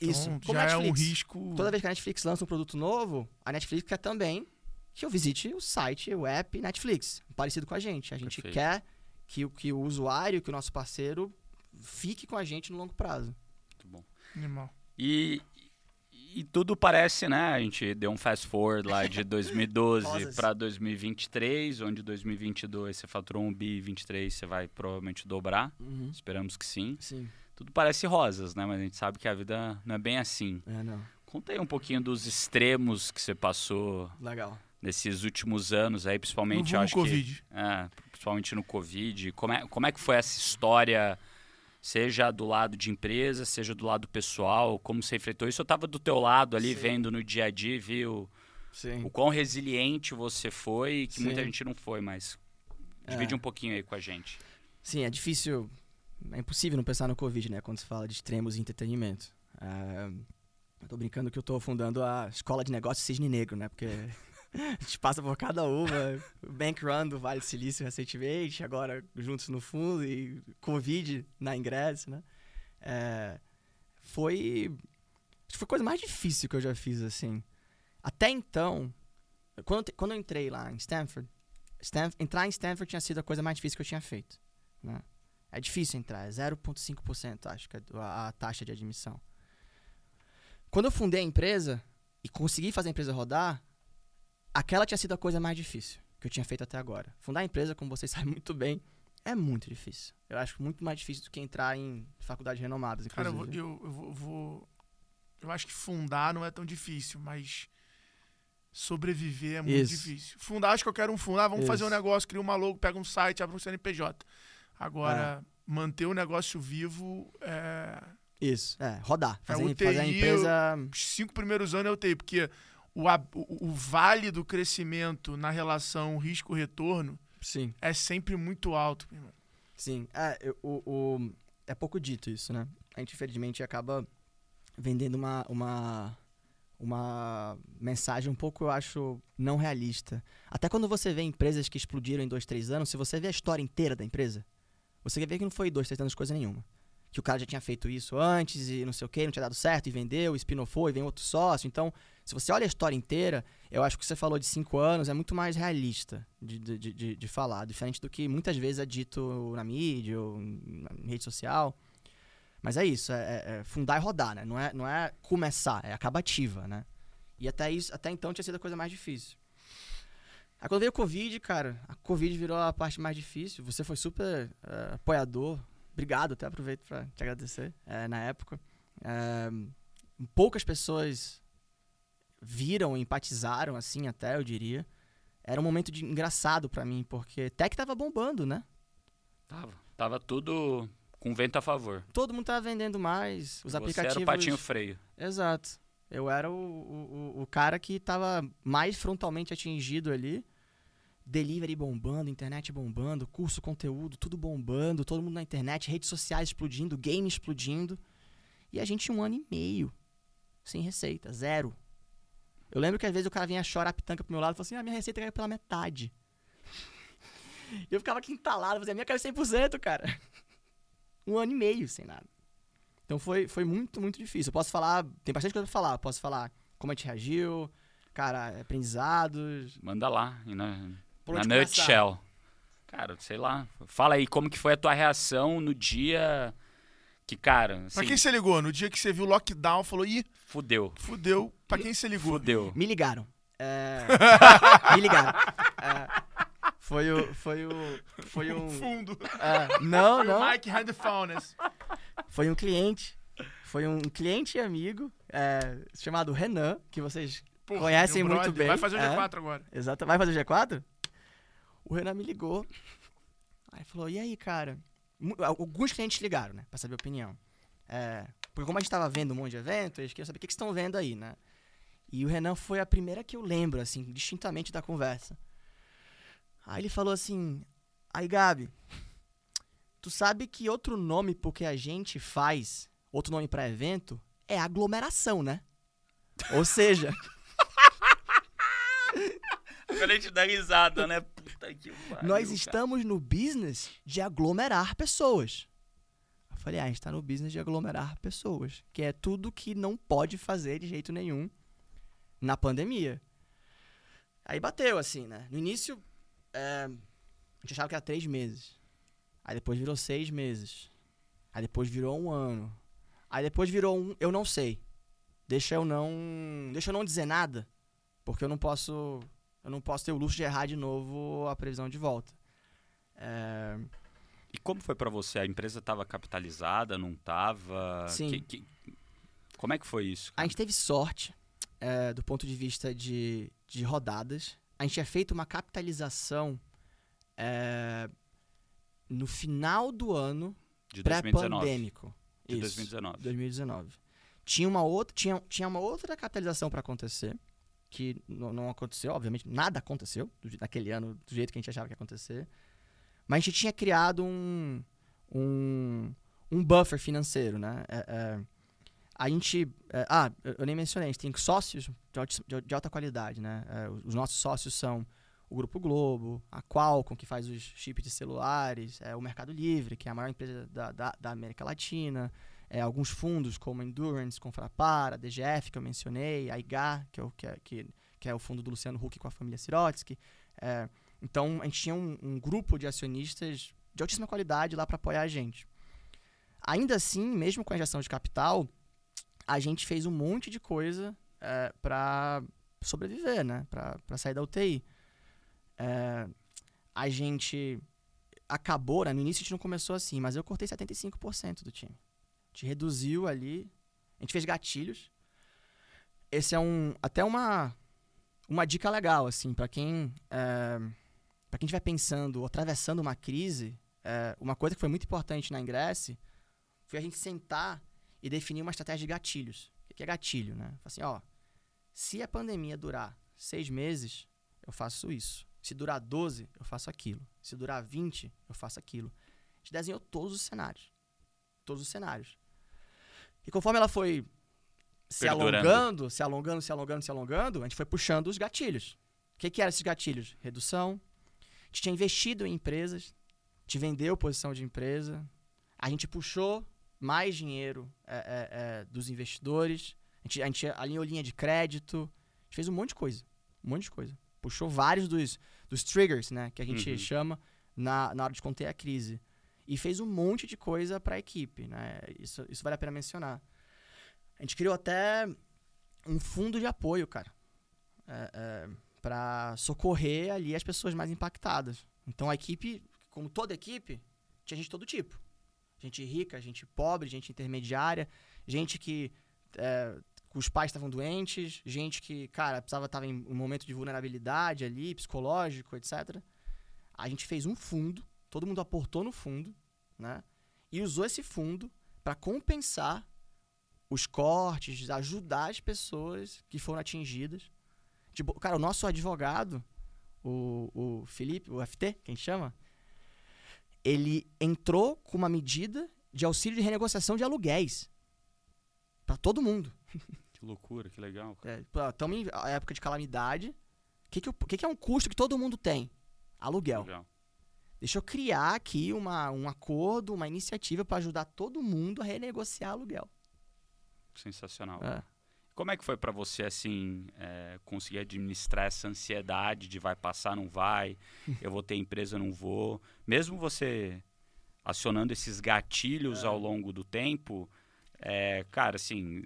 Então, Isso. Como já é um Netflix. risco. Toda vez que a Netflix lança um produto novo, a Netflix quer também que eu visite o site, o app Netflix, parecido com a gente. A gente Perfeito. quer que, o- que o usuário, que o nosso parceiro fique com a gente no longo prazo. Muito bom. Animal. E, e tudo parece, né? A gente deu um fast forward lá de 2012 Rosas. para 2023, onde 2022 você faturou um bi, 23 você vai provavelmente dobrar. Esperamos que sim. Sim. Tudo parece rosas, né? Mas a gente sabe que a vida não é bem assim. É, não. Conta aí um pouquinho dos extremos que você passou Legal. nesses últimos anos aí, No principalmente, vulgo acho Covid. que... É, principalmente no Covid. Como é, como é que foi essa história, seja do lado de empresa, seja do lado pessoal? Como você enfrentou isso? Eu tava do teu lado ali, Sim. vendo no dia a dia, viu Sim. o quão resiliente você foi, e que muita Sim. gente não foi, mas... Divide É. um pouquinho aí com a gente. Sim, é difícil. É impossível não pensar no Covid, né? Quando se fala de extremos e entretenimento. É, eu tô brincando que eu tô fundando a escola de negócios Cisne Negro, né? Porque a gente passa por cada uma. Bank Run do Vale do Silício recentemente, agora juntos no fundo e Covid na ingresso, né? É, foi. Acho que foi a coisa mais difícil que eu já fiz, assim. Até então, quando, quando eu entrei lá em Stanford, Stan- entrar em Stanford tinha sido a coisa mais difícil que eu tinha feito. Né? É difícil entrar, é 0,5%, acho que é a, a taxa de admissão. Quando eu fundei a empresa e consegui fazer a empresa rodar, aquela tinha sido a coisa mais difícil que eu tinha feito até agora. Fundar a empresa, como vocês sabem muito bem, é muito difícil. Eu acho muito mais difícil do que entrar em faculdades renomadas, Cara, eu, eu, eu vou, Eu acho que fundar não é tão difícil, mas sobreviver é muito Isso. difícil. Fundar, acho que eu quero um fundo. Ah, vamos fazer um Isso. negócio, cria uma logo, pega um site, abre um CNPJ. Agora, manter o negócio vivo é. Isso, é, rodar. Fazer, o fazer a empresa... Os cinco primeiros anos eu tenho, porque o, o, o vale do crescimento na relação risco-retorno Sim. é sempre muito alto, meu irmão. Sim, é, eu- o, o- é pouco dito isso, né? A gente, infelizmente, acaba vendendo uma, uma, uma mensagem um pouco, eu acho, não realista. Até quando você vê empresas que explodiram em dois, três anos, se você vê a história inteira da empresa, você vê que não foi dois, três anos coisa nenhuma. Que o cara já tinha feito isso antes e não sei o que, não tinha dado certo e vendeu, spin-offou e vem outro sócio. Então, se você olha a história inteira, eu acho que você falou de cinco anos é muito mais realista de, de, de- de, falar, diferente do que muitas vezes é dito na mídia ou na rede social. Mas é isso, é, é- é fundar e rodar, né? Não é, não é começar, é acabativa, né? E até, isso, até então tinha sido a coisa mais difícil. Aí quando veio o Covid, cara, a Covid virou a parte mais difícil. Você foi super eh, apoiador. Obrigado, até aproveito pra te agradecer eh, na época. Eh, poucas pessoas viram, empatizaram, assim, até, eu diria. Era um momento de, engraçado pra mim, porque Tech tava bombando, né? Tava. Tava tudo com vento a favor. Todo mundo tava vendendo mais, os Você aplicativos... era o patinho freio. Exato. Eu era o, o, o- o cara que tava mais frontalmente atingido ali. Delivery bombando, internet bombando, curso, conteúdo, tudo bombando, todo mundo na internet, redes sociais explodindo, game explodindo. E a gente um ano e meio sem receita, zero. Eu lembro que às vezes o cara vinha chorar a pitanca pro meu lado e falava assim: ah, minha receita caiu pela metade. E eu ficava aqui entalado, fazia, a minha caiu 100%, cara. Um ano e meio sem nada. Então foi, foi muito, muito difícil. Eu posso falar, tem bastante coisa pra falar. Eu posso falar como a gente reagiu, cara, aprendizados. Manda lá. Na, na nutshell. Cara, sei lá. Fala aí como que foi a tua reação no dia que, cara, Pra assim, quem você ligou? No dia que você viu o lockdown, falou, ih, fudeu. fudeu. Pra quem você ligou? Fudeu. Me ligaram. É, me ligaram. É, foi o. Foi o. Foi um. Fundo. é, não, Foi o não. Mike behind the. Foi um cliente. Foi um cliente e amigo é, chamado Renan, que vocês Porra, Conhecem muito brother. bem, Vai fazer o é. G4 agora. Exato. Vai fazer o G4? O Renan me ligou. Aí falou: e aí, cara? Alguns clientes ligaram, né? Pra saber a opinião. É, porque como a gente tava vendo um monte de evento, eles queriam saber o que, que estão vendo aí, né? E o Renan foi a primeira que eu lembro, assim, distintamente da conversa. Aí ele falou assim: Aí, Gabi, tu sabe que outro nome porque a gente faz, outro nome para evento, é aglomeração, né? Ou seja. Quando a gente dá risada, né? Puta que pariu, Nós cara. estamos no business de aglomerar pessoas. Eu falei, ah, a gente tá no business de aglomerar pessoas. Que é tudo que não pode fazer de jeito nenhum na pandemia. Aí bateu, assim, né? No início, é, a gente achava que era três meses. Aí depois virou seis meses. Aí depois virou um ano. Aí depois virou um, eu não sei. Deixa eu não, deixa eu não dizer nada, porque eu não posso, eu não posso ter o luxo de errar de novo a previsão de volta. É, E como foi pra você? A empresa tava capitalizada, não tava? Sim. Que- que- Como é que foi isso? A cara? gente teve sorte é, do ponto de vista de, de rodadas. A gente tinha feito uma capitalização é, no final do ano De 2019. pré-pandêmico. De Isso, 2019. 2019. Tinha uma outra, tinha, tinha uma outra capitalização para acontecer, que não, aconteceu, obviamente, nada aconteceu do naquele ano do jeito que a gente achava que ia acontecer. Mas a gente tinha criado um, um, um buffer financeiro, né? É, é, a gente. é, ah, eu nem mencionei, a gente tem sócios de, alti- de- de alta qualidade, né? É, os nossos sócios são o Grupo Globo, a Qualcomm, que faz os chips de celulares, é, o Mercado Livre, que é a maior empresa da, da, da América Latina, é, alguns fundos como Endurance, Confrapar, DGF, que eu mencionei, a IGA, que é o, que é, que, que é o fundo do Luciano Huck com a família Sirotsky. É, então, a gente tinha um, um grupo de acionistas de altíssima qualidade lá para apoiar a gente. Ainda assim, mesmo com a injeção de capital, a gente fez um monte de coisa é, para sobreviver, né? Para sair da UTI. É, a gente acabou, né? no início a gente não começou assim, mas eu cortei 75% do time. Gente reduziu ali, a gente fez gatilhos. Esse é um até uma uma dica legal assim para quem é, para quem estiver pensando ou atravessando uma crise. é, uma coisa que foi muito importante na Ingresse foi a gente sentar e definir uma estratégia de gatilhos. O que é gatilho, né? Assim, ó, se a pandemia durar seis meses, eu faço isso. Se durar 12, eu faço aquilo. Se durar 20, eu faço aquilo. A gente desenhou todos os cenários. Todos os cenários. E conforme ela foi se Perdurando. alongando, se alongando, se alongando, se alongando, a gente foi puxando os gatilhos. O que, que eram esses gatilhos? Redução. A gente tinha investido em empresas. A gente vendeu posição de empresa. A gente puxou mais dinheiro é, é, é, dos investidores. A gente, a gente alinhou linha de crédito. A gente fez um monte de coisa. Um monte de coisa. Puxou vários dos, dos triggers, né? Que a gente Uhum. chama na, na hora de conter a crise. E fez um monte de coisa para a equipe, né? Isso, isso vale a pena mencionar. A gente criou até um fundo de apoio, cara. É, é, para socorrer ali as pessoas mais impactadas. Então a equipe, como toda equipe, tinha gente de todo tipo. Gente rica, gente pobre, gente intermediária, gente que é, os pais estavam doentes, gente que, cara, precisava estar em um momento de vulnerabilidade ali, psicológico, etc. A gente fez um fundo, todo mundo aportou no fundo, né? E usou esse fundo para compensar os cortes, ajudar as pessoas que foram atingidas. Tipo, cara, o nosso advogado, o, o Felipe, o FT, que a gente chama, ele entrou com uma medida de auxílio de renegociação de aluguéis para todo mundo. Que loucura, que legal. Estamos em época de calamidade. O que, que, que, que é um custo que todo mundo tem? Aluguel. Legal. Deixa eu criar aqui uma, um acordo, uma iniciativa para ajudar todo mundo a renegociar aluguel. Sensacional. É. Como é que foi pra você, assim, é, conseguir administrar essa ansiedade de vai passar, não vai, eu vou ter empresa, não vou? Mesmo você acionando esses gatilhos É. ao longo do tempo, é, cara, assim,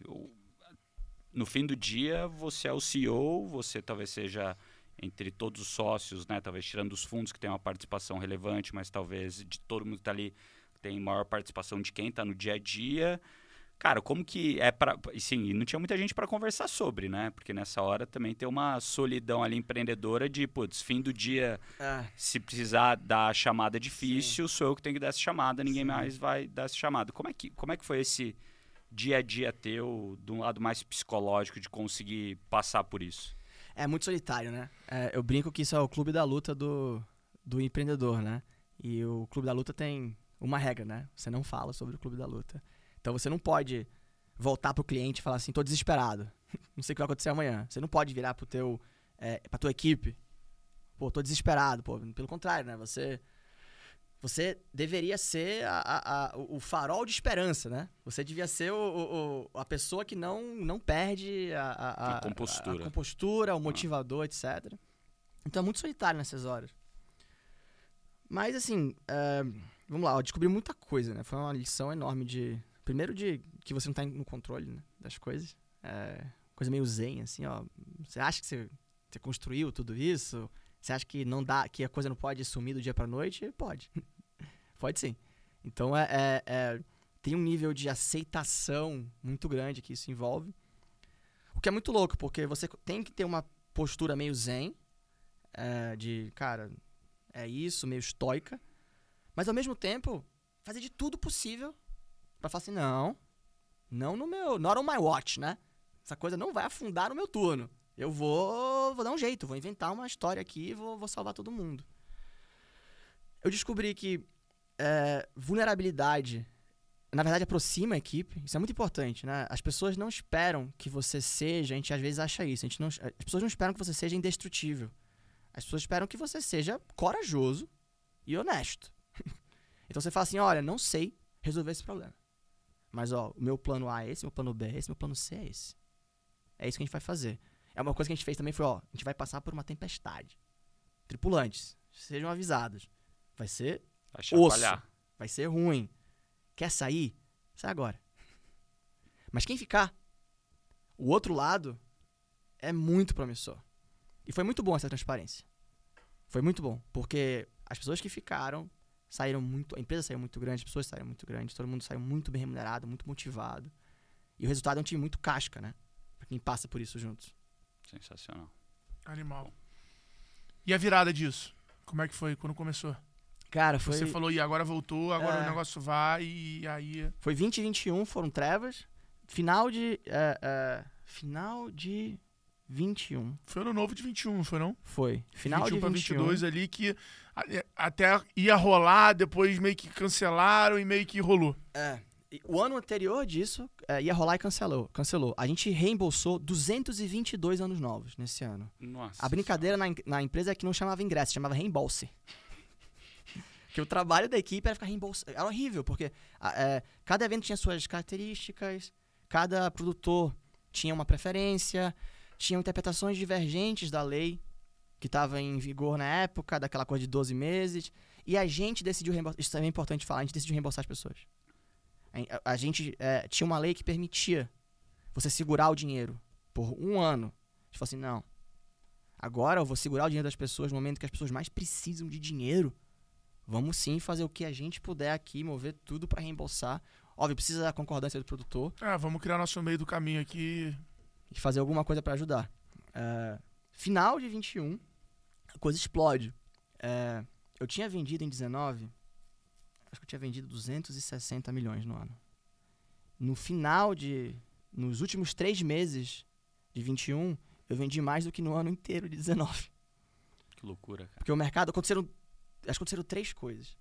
no fim do dia, você é o CEO, você talvez seja entre todos os sócios, né? Talvez tirando os fundos que tem uma participação relevante, mas talvez de todo mundo que tá ali tem maior participação de quem tá no dia a dia. Cara, como que é para, sim, e não tinha muita gente para conversar sobre, né? Porque nessa hora também tem uma solidão ali empreendedora de, putz, fim do dia, É. se precisar dar a chamada difícil, sou eu que tenho que dar essa chamada, ninguém Sim. mais vai dar essa chamada. Como é que, como é que foi esse dia a dia teu, de um lado mais psicológico, de conseguir passar por isso? É muito solitário, né? É, eu brinco que isso é o clube da luta do, do empreendedor, né? E o clube da luta tem uma regra, né? Você não fala sobre o clube da luta. Então você não pode voltar pro cliente e falar assim, tô desesperado. não sei o que vai acontecer amanhã. Você não pode virar pro teu, é, pra tua equipe. Pô, tô desesperado. Pô, pelo contrário, né? Você você deveria ser a, a, a, o farol de esperança, né? Você devia ser o, o, a pessoa que não, não perde a, compostura. compostura, o motivador, ah. etc. Então é muito solitário nessas horas. Mas, assim, é, vamos lá, eu descobri muita coisa, né? Foi uma lição enorme de... Primeiro de que você não está no controle né, das coisas. É, coisa meio zen, assim, ó. Você acha que você, você construiu tudo isso? Você acha que não dá, que a coisa não pode sumir do dia para noite? Pode. pode sim. Então é, é, é, tem um nível de aceitação muito grande que isso envolve. O que é muito louco, porque você tem que ter uma postura meio zen, é, de, cara, é isso, meio estoica, mas ao mesmo tempo fazer de tudo possível para falar assim, não, não no meu, not on my watch, né? Essa coisa não vai afundar no meu turno. Eu vou, vou dar um jeito, vou inventar uma história aqui e vou, vou salvar todo mundo. Eu descobri que é, vulnerabilidade, na verdade, aproxima a equipe. Isso é muito importante, né? As pessoas não esperam que você seja, a gente às vezes acha isso, a gente não, as pessoas não esperam que você seja indestrutível. As pessoas esperam que você seja corajoso e honesto. então você fala assim: olha, não sei resolver esse problema. Mas, ó, o meu plano A é esse, meu plano B é esse, meu plano C é esse. É isso que a gente vai fazer. É uma coisa que a gente fez também foi, ó, a gente vai passar por uma tempestade. Tripulantes, sejam avisados. Vai ser vai osso. Vai ser ruim. Quer sair? Sai agora. Mas quem ficar? O outro lado é muito promissor. E foi muito bom essa transparência. Foi muito bom, porque as pessoas que ficaram saíram muito, a empresa saiu muito grande, as pessoas saíram muito grandes, todo mundo saiu muito bem remunerado, muito motivado. E o resultado é um time muito casca, né? Pra quem passa por isso juntos. Sensacional. Animal. E a virada disso? Como é que foi quando começou? Cara, foi. Você falou, e agora voltou, agora é... o negócio vai, e aí. Foi 2021, foram trevas. Final de. É, é, final de 21. Foi ano novo de 21, não foi não? Foi. Final 21 de 21. 22 ali que até ia rolar, depois meio que cancelaram e meio que rolou. É. O ano anterior disso é, ia rolar e cancelou, cancelou. A gente reembolsou 222 anos novos nesse ano. Nossa. A brincadeira na, na empresa é que não chamava ingresso, chamava reembolse. que o trabalho da equipe era ficar reembolsando. Era horrível, porque é, cada evento tinha suas características, cada produtor tinha uma preferência, tinham interpretações divergentes da lei que estava em vigor na época, daquela coisa de 12 meses. E a gente decidiu reembolsar. Isso também é importante falar, a gente decidiu reembolsar as pessoas. A, a gente é, tinha uma lei que permitia você segurar o dinheiro por um ano. A gente falou assim: não. Agora eu vou segurar o dinheiro das pessoas no momento que as pessoas mais precisam de dinheiro. Vamos sim fazer o que a gente puder aqui, mover tudo para reembolsar. Óbvio, precisa da concordância do produtor. Ah, vamos criar nosso meio do caminho aqui. E fazer alguma coisa para ajudar. É, final de 21, a coisa explode. É, eu tinha vendido em 19 acho que eu tinha vendido 260 milhões no ano. No final de. Nos últimos três meses de 21, eu vendi mais do que no ano inteiro de 19. Que loucura, cara. Porque o mercado. Aconteceram. Acho que aconteceram três coisas.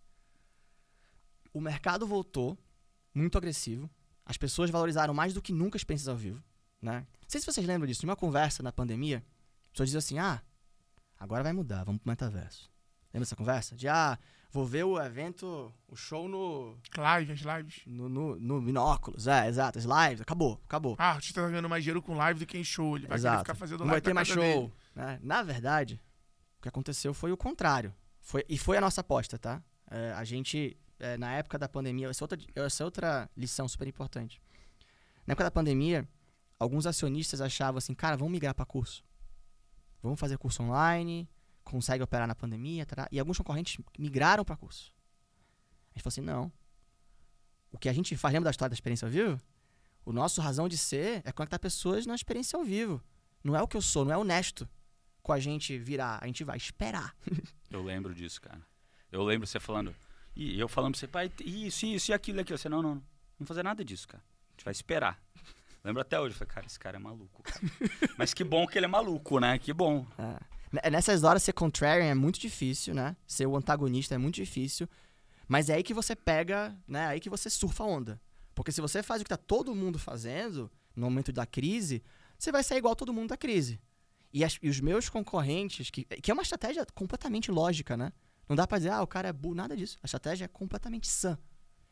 O mercado voltou muito agressivo. As pessoas valorizaram mais do que nunca as experiências ao vivo. Né? Não sei se vocês lembram disso. Em uma conversa na pandemia, as pessoas diziam assim: ah, agora vai mudar, vamos pro metaverso. Lembra dessa conversa? De ah, Vou ver o evento, o show no. Live, as lives. No, no, no binóculos, é, exato. As lives, acabou, acabou. Ah, o artista tá ganhando mais dinheiro com live do que em show. Ele vai exato. ficar fazendo live. Não vai ter mais show. Né? Na verdade, o que aconteceu foi o contrário. Foi, e foi a nossa aposta, tá? É, a gente, é, na época da pandemia, essa é outra, essa outra lição super importante. Na época da pandemia, alguns acionistas achavam assim, cara, vamos migrar para curso. Vamos fazer curso online, consegue operar na pandemia, tará, e alguns concorrentes migraram para curso. A gente falou assim, não. O que a gente faz, lembra da história da experiência ao vivo? O nosso razão de ser é conectar pessoas na experiência ao vivo. Não é o que eu sou, não é honesto com a gente virar. A gente vai esperar. eu lembro disso, cara. Eu lembro você falando. E eu falando pra você, pai, isso, isso e aquilo, aquilo. Você, não, não, não. Não fazer nada disso, cara. gente vai esperar. Lembro até hoje, falei, cara, esse cara é maluco. Cara. Mas que bom que ele é maluco, né? Que bom. É. Nessas horas, ser contrarian é muito difícil, né? Ser o antagonista é muito difícil. Mas é aí que você pega, né? É aí que você surfa a onda. Porque se você faz o que tá todo mundo fazendo no momento da crise, você vai sair igual todo mundo da crise. E, as, e os meus concorrentes, que, que é uma estratégia completamente lógica, né? Não dá pra dizer, ah, o cara é burro, nada disso. A estratégia é completamente sã.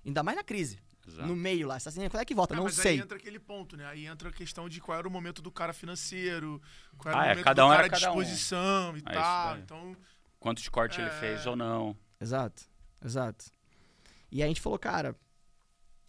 Ainda mais na crise. Exato. No meio lá. Você tá assim, quando é que volta? Ah, não mas sei. aí entra aquele ponto, né? Aí entra a questão de qual era o momento do cara financeiro, qual era Ah, o é, momento cada do um era cara cada um. disposição e É tal. Então, Quanto de corte ele É. fez ou não. Exato, exato. E aí a gente falou, cara,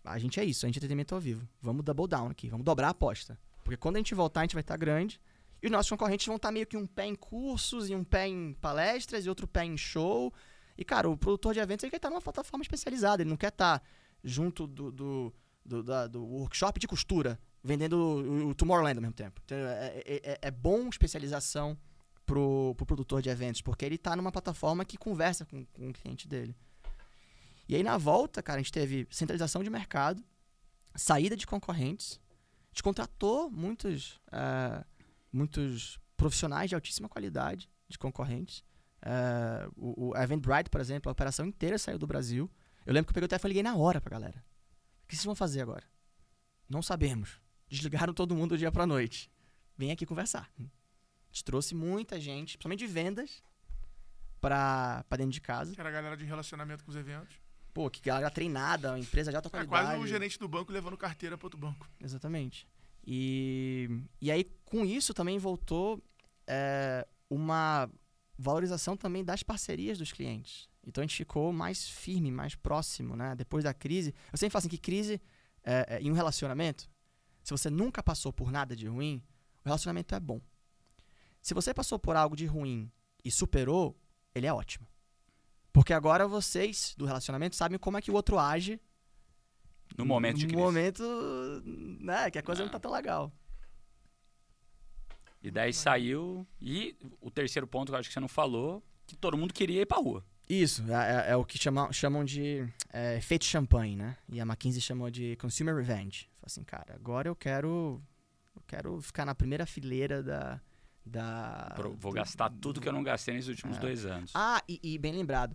a gente é isso, a gente é entretenimento ao vivo. Vamos double down aqui, vamos dobrar a aposta. Porque quando a gente voltar, a gente vai estar grande. E os nossos concorrentes vão estar meio que um pé em cursos, e um pé em palestras, e outro pé em show. E, cara, o produtor de eventos ele quer estar numa plataforma especializada, ele não quer estar junto do, do, do, da- do workshop de costura, vendendo o, o Tomorrowland ao mesmo tempo. Então, é, é- é- é bom especialização pro, pro produtor de eventos, porque ele tá numa plataforma que conversa com, com o cliente dele. E aí, na volta, cara, a gente teve centralização de mercado, saída de concorrentes, a gente contratou muitos, eh, muitos profissionais de altíssima qualidade de concorrentes. Eh, o, o Eventbrite, por exemplo, a operação inteira saiu do Brasil. Eu lembro que eu peguei o telefone e liguei na hora pra galera. O que vocês vão fazer agora? Não sabemos. Desligaram todo mundo do dia pra noite. Vem aqui conversar. A gente trouxe muita gente, principalmente de vendas, pra, pra dentro de casa. que era a galera de relacionamento com os eventos. Pô, que galera treinada, uma empresa de alta É qualidade. quase o gerente do banco levando carteira para outro banco. Exatamente. E, e aí, com isso, também voltou é, uma valorização também das parcerias dos clientes. Então, a gente ficou mais firme, mais próximo, né? Depois da crise. Eu sempre falo assim que crise é, é, em um relacionamento, se você nunca passou por nada de ruim, o relacionamento é bom. Se você passou por algo de ruim e superou, ele é ótimo. Porque agora vocês do relacionamento sabem como é que o outro age No momento de no crise. momento, né, que a coisa não Ah. tá tão legal. E daí saiu. E o terceiro ponto que eu acho que você não falou, que todo mundo queria ir pra rua. Isso, é, é- é o que chama- chamam de é, efeito champanhe, né? E a McKinsey chamou de consumer revenge. Falei assim, cara, agora eu quero eu quero ficar na primeira fileira da... da Pro- Vou do- gastar tudo que eu não gastei nesses últimos É. dois anos. Ah, e, e bem lembrado.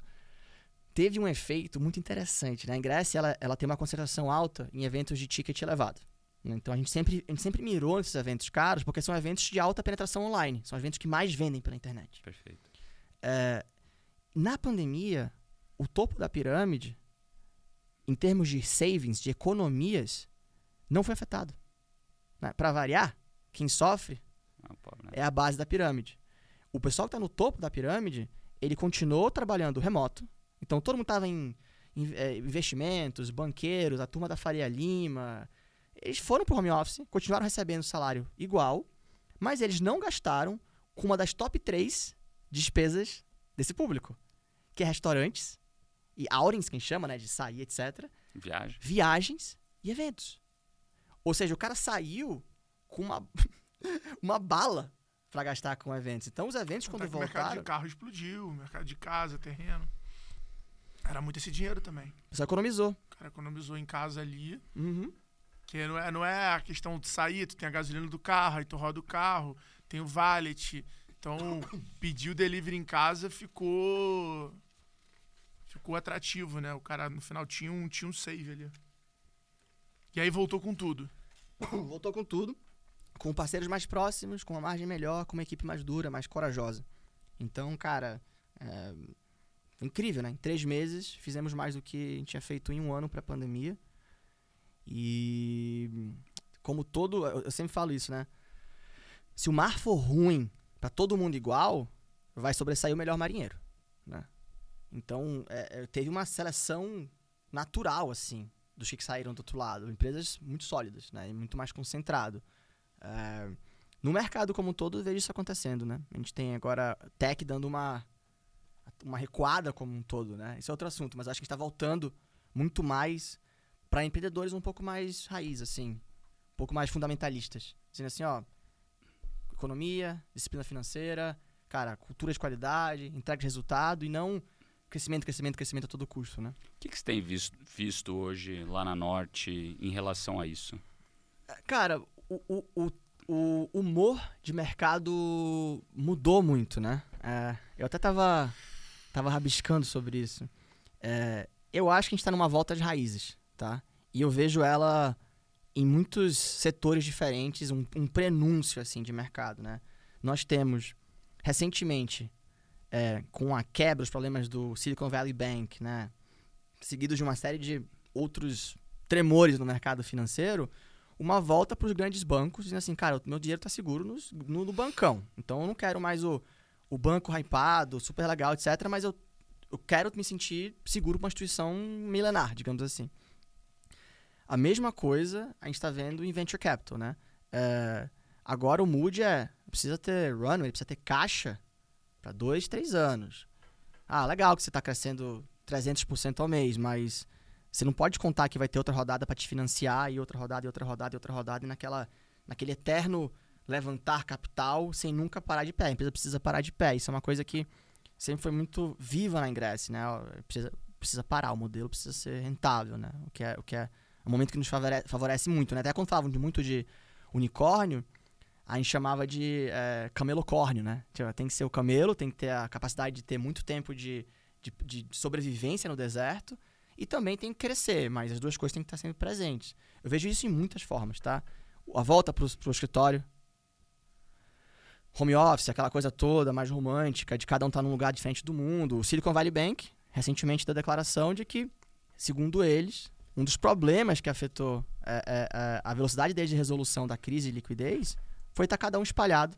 Teve um efeito muito interessante, né? A Grécia, ela, ela tem uma concentração alta em eventos de ticket elevado. né? Então a gente, sempre, a gente sempre mirou nesses eventos caros, porque são eventos de alta penetração online. São eventos que mais vendem pela internet. Perfeito. É, na pandemia, o topo da pirâmide, em termos de savings, de economias, não foi afetado. Né? Para variar, quem sofre Ah, né? é a base da pirâmide. O pessoal que está no topo da pirâmide, ele continuou trabalhando remoto. Então todo mundo estava em, em, eh, investimentos, banqueiros, a turma da Faria Lima. Eles foram para o home office, continuaram recebendo salário igual, mas eles não gastaram com uma das top três despesas desse público, que é restaurantes e outings, quem chama, né, de sair, etc Viagem. viagens e eventos. Ou seja, o cara saiu com uma, uma bala para gastar com eventos. Então, os eventos, quando que o mercado voltaram, de carro explodiu, o mercado de casa, terreno. Era muito esse dinheiro também. pessoal economizou. O cara economizou em casa ali. Uhum. Que não é, não é a questão de sair, tu tem a gasolina do carro, aí tu roda o carro, tem o valet. Então, pedir o delivery em casa ficou. Ficou atrativo, né? O cara no final tinha um, tinha um save ali. E aí voltou com tudo. Voltou com tudo, com parceiros mais próximos, com uma margem melhor, com uma equipe mais dura, mais corajosa. Então, cara, é, incrível, né? Em três meses, fizemos mais do que a gente tinha feito em um ano pré-pandemia. E, como todo, eu sempre falo isso, né? Se o mar for ruim pra todo mundo igual, vai sobressair o melhor marinheiro, né? Então, é, é, teve uma seleção natural, assim, dos que saíram do outro lado. Empresas muito sólidas, né? E muito mais concentrado. É, no mercado como um todo, eu vejo isso acontecendo, né? A gente tem agora tech dando uma, uma recuada como um todo, né? Isso é outro assunto, mas acho que está voltando muito mais para empreendedores um pouco mais raiz, assim. Um pouco mais fundamentalistas. Dizendo assim, ó, economia, disciplina financeira, cara, cultura de qualidade, entrega de resultado e não crescimento, crescimento, crescimento a todo custo, né? O que, que você tem visto, visto hoje lá na Norte em relação a isso? Cara, o, o, o, o humor de mercado mudou muito, né? É, eu até tava, tava rabiscando sobre isso. É, eu acho que a gente tá numa volta de raízes, tá? E eu vejo ela em muitos setores diferentes, um, um prenúncio, assim, de mercado, né? Nós temos, recentemente, é, com a quebra, os problemas do Silicon Valley Bank, né? Seguidos de uma série de outros tremores no mercado financeiro, uma volta para os grandes bancos, dizendo assim, cara, o meu dinheiro está seguro no, no, no, bancão. Então eu não quero mais o, o banco hypado, super legal, etc. Mas eu, eu quero me sentir seguro com uma instituição milenar, digamos assim. A mesma coisa a gente está vendo em venture capital, né? É, agora o mood é precisa ter runway, precisa ter caixa para dois, três anos. Ah, legal que você está crescendo 300% ao mês, mas você não pode contar que vai ter outra rodada para te financiar e outra rodada e outra rodada e outra rodada e naquela, naquele eterno levantar capital sem nunca parar de pé. A empresa precisa parar de pé. Isso é uma coisa que sempre foi muito viva na Ingress, né? Precisa, precisa parar, o modelo precisa ser rentável, né? O que é, o que é um momento que nos favorece, favorece muito, né? Até quando falavam de muito de unicórnio, a gente chamava de é, camelocórnio, né? Tipo, tem que ser o camelo, tem que ter a capacidade de ter muito tempo de, de, de sobrevivência no deserto e também tem que crescer, mas as duas coisas têm que estar sempre presentes. Eu vejo isso em muitas formas, tá? A volta para o escritório, home office, aquela coisa toda mais romântica, de cada um estar tá num lugar diferente do mundo. O Silicon Valley Bank, recentemente, deu a declaração de que, segundo eles, um dos problemas que afetou é, é, é, a velocidade desde de resolução da crise de liquidez foi estar tá cada um espalhado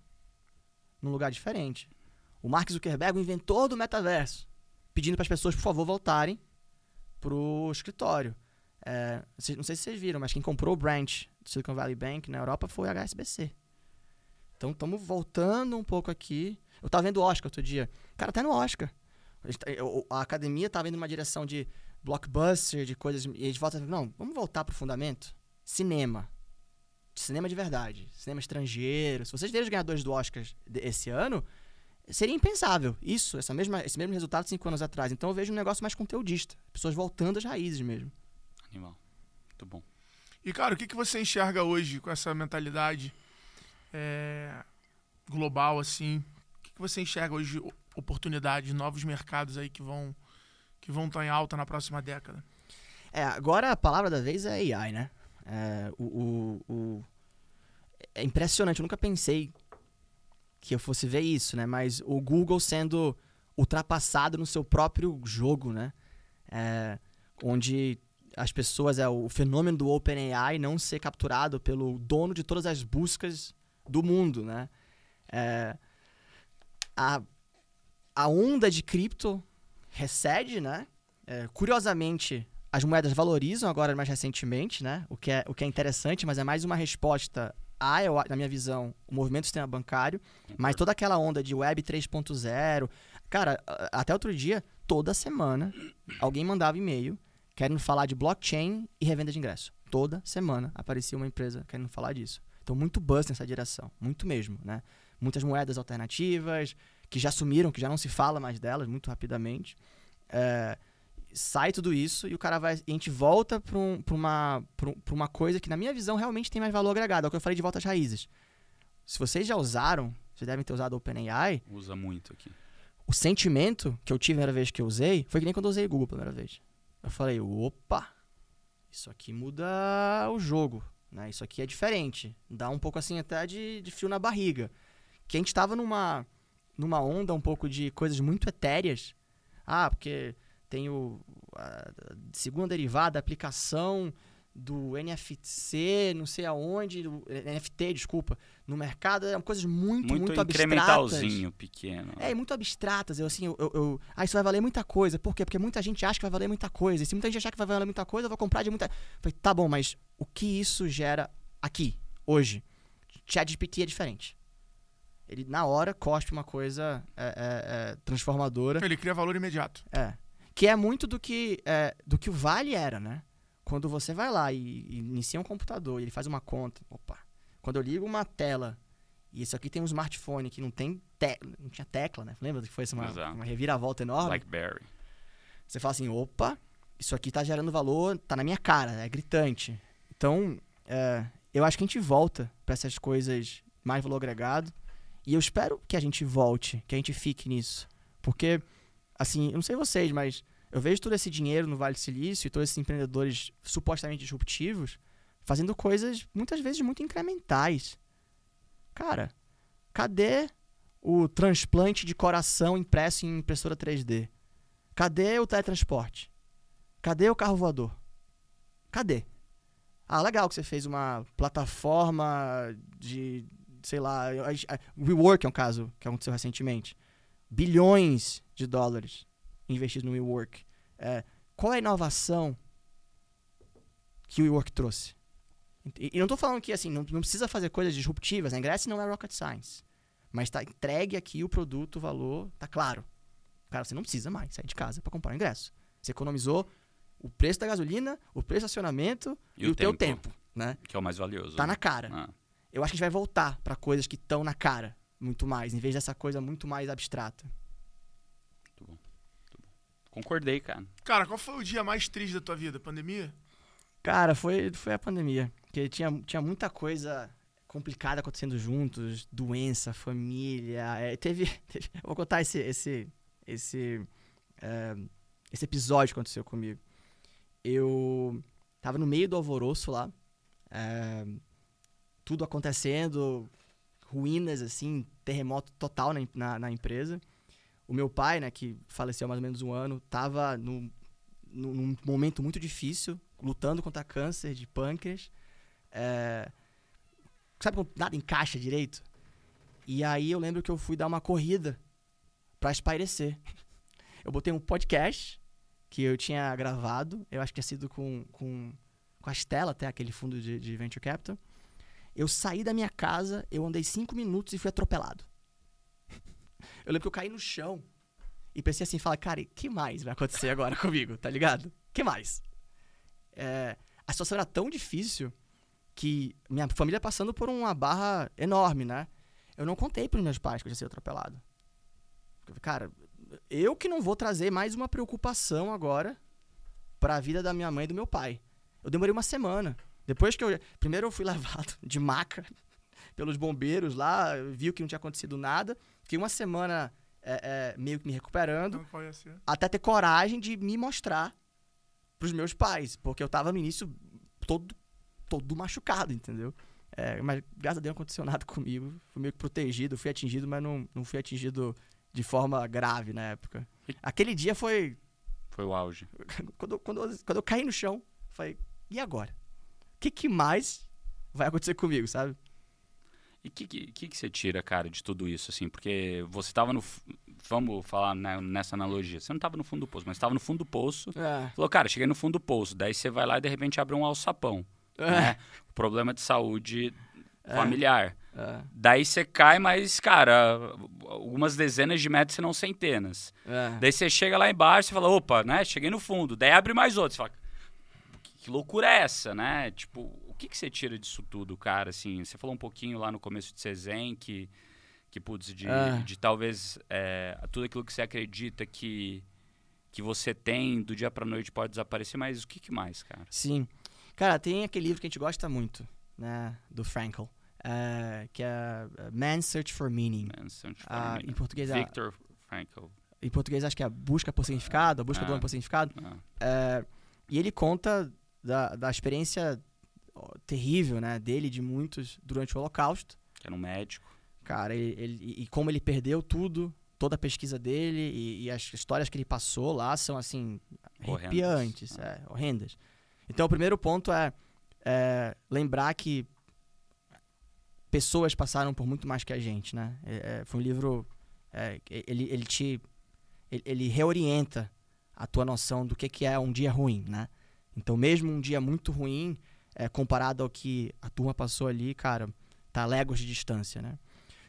num lugar diferente. O Mark Zuckerberg, o inventor do metaverso, pedindo para as pessoas, por favor, voltarem pro escritório. É, não sei se vocês viram, mas quem comprou o branch do Silicon Valley Bank na Europa foi a HSBC. Então estamos voltando um pouco aqui. Eu tava vendo o Oscar outro dia. Cara, até no Oscar. A, tá, academia tava indo numa direção de blockbuster, de coisas. E a gente volta. Não, vamos voltar pro fundamento. Cinema. Cinema de verdade. Cinema estrangeiro. Se vocês verem os ganhadores do Oscar esse ano, seria impensável isso, essa mesma, esse mesmo resultado cinco anos atrás. Então eu vejo um negócio mais conteudista. Pessoas voltando às raízes mesmo. Animal. Muito bom. E, cara, o que, que você enxerga hoje com essa mentalidade é, global, assim? O que, que você enxerga hoje oportunidades, novos mercados aí que vão que vão estar em alta na próxima década? É, agora a palavra da vez é AI, né? É, o, o, o, é impressionante, eu nunca pensei que eu fosse ver isso, né? Mas o Google sendo ultrapassado no seu próprio jogo, né? É, onde as pessoas, é o fenômeno do OpenAI não ser capturado pelo dono de todas as buscas do mundo, né? É, a, a onda de cripto recede, né? É, curiosamente, as moedas valorizam agora mais recentemente, né? O que, é, o que é interessante, mas é mais uma resposta eu, na minha visão, o movimento do sistema bancário, mas toda aquela onda de Web 3.0. Cara, até outro dia, toda semana, alguém mandava e-mail querendo falar de blockchain e revenda de ingresso. Toda semana aparecia uma empresa querendo falar disso. Então, muito buzz nessa direção, muito mesmo, né? Muitas moedas alternativas que já sumiram, que já não se fala mais delas muito rapidamente. É, sai tudo isso e o cara vai. E a gente volta para um, uma, pra uma coisa que, na minha visão, realmente tem mais valor agregado. É o que eu falei de volta às raízes. Se vocês já usaram, vocês devem ter usado o OpenAI. Usa muito aqui. O sentimento que eu tive na primeira vez que eu usei foi que nem quando eu usei o Google pela primeira vez. Eu falei, opa, isso aqui muda o jogo. Né? Isso aqui é diferente. Dá um pouco assim até de, de frio na barriga. Que a gente estava numa, numa onda um pouco de coisas muito etéreas. Ah, porque tem o, a segunda derivada, a aplicação do NFC, não sei aonde, do NFT, desculpa, no mercado, é coisas muito, muito, muito incrementalzinho pequeno. É, muito abstratas. Eu, assim, eu, eu, eu, ah, isso vai valer muita coisa. Por quê? Porque muita gente acha que vai valer muita coisa. E se muita gente achar que vai valer muita coisa, eu vou comprar de muita... Eu falei, tá bom, mas o que isso gera aqui, hoje? ChatGPT é diferente. Ele, na hora, cospe uma coisa é, é, é, transformadora. Ele cria valor imediato. É. Que é muito do que, é, do que o Vale era, né? Quando você vai lá e, e inicia um computador e ele faz uma conta, opa. Quando eu ligo uma tela e isso aqui tem um smartphone que não tem te não tinha tecla, né? Lembra que foi uma, uma reviravolta enorme? Blackberry. Você fala assim, opa, isso aqui tá gerando valor, tá na minha cara, é gritante. Então, é, eu acho que a gente volta para essas coisas mais valor agregado. E eu espero que a gente volte, que a gente fique nisso. Porque, assim, eu não sei vocês, mas eu vejo todo esse dinheiro no Vale do Silício e todos esses empreendedores supostamente disruptivos fazendo coisas muitas vezes muito incrementais. Cara, cadê o transplante de coração impresso em impressora 3D? Cadê o teletransporte? Cadê o carro voador? Cadê? Ah, legal que você fez uma plataforma de, sei lá, WeWork é um caso que aconteceu recentemente. Bilhões de dólares investidos no WeWork. É, qual é a inovação que o WeWork trouxe? E, e não estou falando que assim, não, não, precisa fazer coisas disruptivas. A ingresso não é rocket science. Mas está entregue aqui o produto, o valor, tá claro. Cara, você não precisa mais sair de casa para comprar o ingresso. Você economizou o preço da gasolina, o preço do estacionamento e, e o, o tempo, teu tempo, né? Que é o mais valioso. Tá né? na cara. Ah. Eu acho que a gente vai voltar para coisas que estão na cara muito mais, em vez dessa coisa muito mais abstrata. Muito bom. Muito bom. Concordei, cara. Cara, qual foi o dia mais triste da tua vida? Pandemia? Cara, foi, foi a pandemia. Porque tinha, tinha muita coisa complicada acontecendo juntos, doença, família. É, teve, teve, Eu vou contar esse, esse, esse, é, esse episódio que aconteceu comigo eu tava no meio do alvoroço lá, é, tudo acontecendo, ruínas, assim, terremoto total na, na, na, empresa. O meu pai, né, que faleceu há mais ou menos um ano, tava no, no, num momento muito difícil, lutando contra câncer de pâncreas. É, sabe quando nada encaixa direito? E aí eu lembro que eu fui dar uma corrida para espairecer. Eu botei um podcast que eu tinha gravado, eu acho que tinha sido com, com, com a Stella, até aquele fundo de, de Venture Capital. Eu saí da minha casa, eu andei cinco minutos e fui atropelado. eu lembro que eu caí no chão e pensei assim, fala, cara, que mais vai acontecer agora comigo, tá ligado? que mais? É, a situação era tão difícil que minha família passando por uma barra enorme, né? Eu não contei pros meus pais que eu tinha sido atropelado. Cara, eu que não vou trazer mais uma preocupação agora para a vida da minha mãe e do meu pai. Eu demorei uma semana. Depois que eu. Primeiro eu fui levado de maca pelos bombeiros lá, viu que não tinha acontecido nada. Fiquei uma semana é, é, meio que me recuperando. Até ter coragem de me mostrar pros meus pais. Porque eu tava no início todo, todo machucado, entendeu? É, mas graças a Deus não aconteceu nada comigo. Fui meio que protegido, fui atingido, mas não, não fui atingido de forma grave na época. Aquele dia foi. Foi o auge. quando, quando, quando eu caí no chão, falei, e agora? O que, que mais vai acontecer comigo, sabe? E o que, que, que, você tira, cara, de tudo isso, assim? Porque você estava no. Vamos falar né, nessa analogia. Você não estava no fundo do poço, mas estava no fundo do poço. É. Falou, cara, cheguei no fundo do poço. Daí você vai lá e de repente abre um alçapão. É. Né? Problema de saúde é. familiar. É. Daí você cai, mas, cara, algumas dezenas de metros, se não centenas. É. Daí você chega lá embaixo e fala, opa, né? Cheguei no fundo. Daí abre mais outro. Você fala, que loucura é essa, né? Tipo, o que, que você tira disso tudo, cara? Assim, você falou um pouquinho lá no começo de Cezen que, que putz, de, é. de talvez é, tudo aquilo que você acredita que, que você tem do dia pra noite pode desaparecer, mas o que, que mais, cara? Sim. Cara, tem aquele livro que a gente gosta muito, né? Do Frankl. Uh, que é Man's Search for Meaning. Man's Search for uh, Meaning. Em português é... Victor Frankl. Em português acho que é a busca por significado, a busca do homem por significado. Uh, e ele conta da, da experiência terrível, né, dele de muitos durante o Holocausto. Que era um médico. Cara, ele, ele, e como ele perdeu tudo, toda a pesquisa dele e, e, as histórias que ele passou lá são assim arrepiantes, é, horrendas. Então o primeiro ponto é, é lembrar que pessoas passaram por muito mais que a gente, né? É, é, foi um livro é, ele, ele te ele, ele, reorienta a tua noção do que, que é um dia ruim, né? Então mesmo um dia muito ruim é, comparado ao que a turma passou ali, cara, tá léguas de distância, né?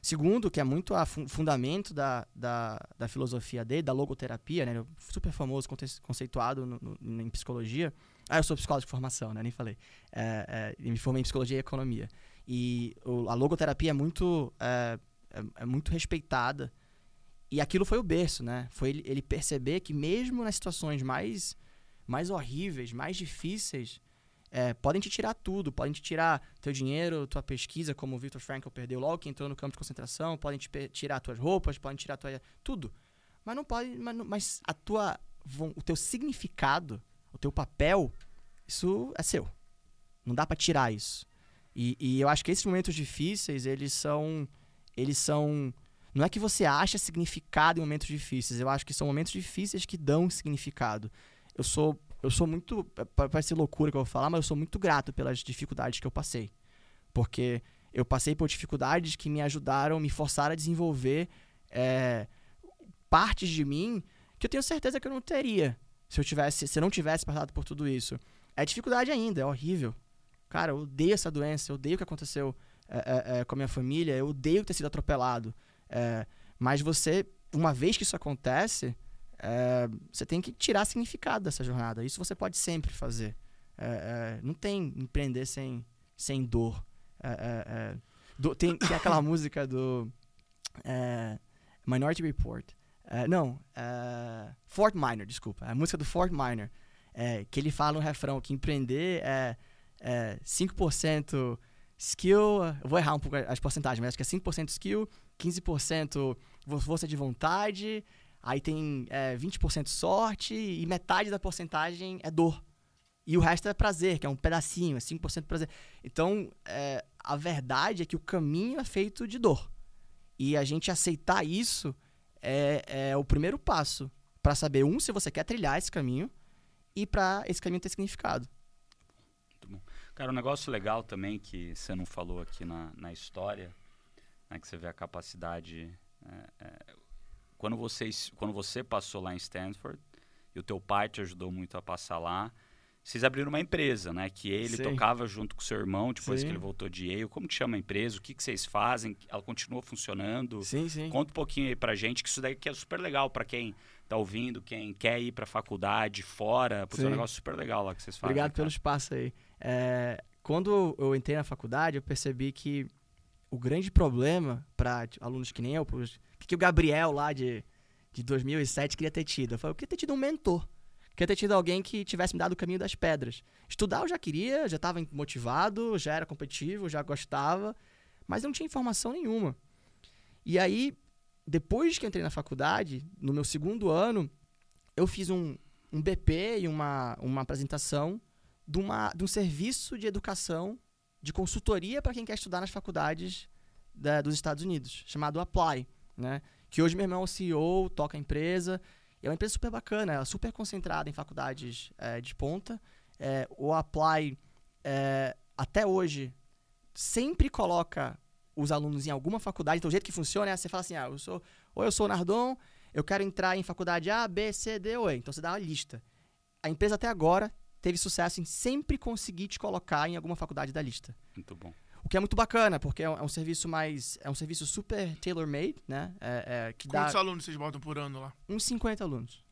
Segundo, que é muito a fundamento da, da, da, filosofia dele, da logoterapia, né? Super famoso, conceituado no, no, em psicologia. Ah, eu sou psicólogo de formação, né? Nem falei. É, é, me formei em psicologia e economia. E o, a logoterapia é muito, é, é, é, muito respeitada. E aquilo foi o berço, né? Foi ele, ele, perceber que mesmo nas situações mais, mais horríveis, mais difíceis, é, podem te tirar tudo, podem te tirar teu dinheiro, tua pesquisa, como o Victor Frankl perdeu logo que entrou no campo de concentração, podem te tirar tuas roupas, podem tirar tua, tudo. Mas não pode, mas, mas a tua, o teu significado, o teu papel, isso é seu. Não dá para tirar isso. E, e eu acho que esses momentos difíceis, eles são, eles são não é que você acha significado em momentos difíceis. Eu acho que são momentos difíceis que dão significado. Eu sou eu sou muito. Parece loucura que eu vou falar, mas eu sou muito grato pelas dificuldades que eu passei. Porque eu passei por dificuldades que me ajudaram, me forçaram a desenvolver é, partes de mim que eu tenho certeza que eu não teria se eu tivesse, se eu não tivesse passado por tudo isso. É dificuldade ainda, é horrível. Cara, eu odeio essa doença, eu odeio o que aconteceu é, é, com a minha família, eu odeio ter sido atropelado. Mas você, uma vez que isso acontece, é, você tem que tirar significado dessa jornada. Isso você pode sempre fazer. É, é, não tem empreender sem, sem dor. É, é, é, do, tem, tem aquela música do Minority Report. não, Fort Minor, desculpa. A música do Fort Minor. que ele fala no refrão que empreender é, é 5% skill. Eu vou errar um pouco as porcentagens, mas acho que é 5% skill, 15% força de vontade, Aí tem é, 20% sorte e metade da porcentagem é dor. E o resto é prazer, que é um pedacinho, é 5% prazer. Então, é, a verdade é que o caminho é feito de dor. E a gente aceitar isso é, é o primeiro passo para saber, um, se você quer trilhar esse caminho e para esse caminho ter significado. Muito bom. Cara, um negócio legal também que você não falou aqui na, na história, né, que você vê a capacidade. É, é quando você, quando você passou lá em Stanford e o teu pai te ajudou muito a passar lá, vocês abriram uma empresa, né? Que ele Sim. tocava junto com seu irmão depois sim. que ele voltou de Yale. Como que chama a empresa? O que, que vocês fazem? Ela continua funcionando? Sim, sim. Conta um pouquinho aí pra gente, que isso daqui é super legal para quem tá ouvindo, quem quer ir pra faculdade, fora. Porque é um negócio super legal lá que vocês fazem. Obrigado cara. pelo espaço aí. É, quando eu entrei na faculdade, eu percebi que o grande problema para alunos que nem eu, que o Gabriel lá de, de 2007 queria ter tido. Eu falei, eu queria ter tido um mentor. Queria ter tido alguém que tivesse me dado o caminho das pedras. Estudar eu já queria, já estava motivado, já era competitivo, já gostava, mas não tinha informação nenhuma. E aí, depois que entrei na faculdade, no meu segundo ano, eu fiz um, um BP e uma, uma apresentação de, uma, de um serviço de educação, de consultoria para quem quer estudar nas faculdades da, dos Estados Unidos, chamado Apply né? Que hoje meu irmão é o CEO, toca a empresa. é uma empresa super bacana, é super concentrada em faculdades é, de ponta. É, o Apply, é, até hoje, sempre coloca os alunos em alguma faculdade. Então, o jeito que funciona é você fala assim, ah, eu sou, ou eu sou o Nardon, eu quero entrar em faculdade A, B, C, D ou E. Então, você dá uma lista. A empresa até agora teve sucesso em sempre conseguir te colocar em alguma faculdade da lista. Muito bom. O que é muito bacana, porque é um, é um serviço mais. É um serviço super tailor-made, né? É, é, que Quantos dá alunos vocês botam por ano lá? Uns 50 alunos.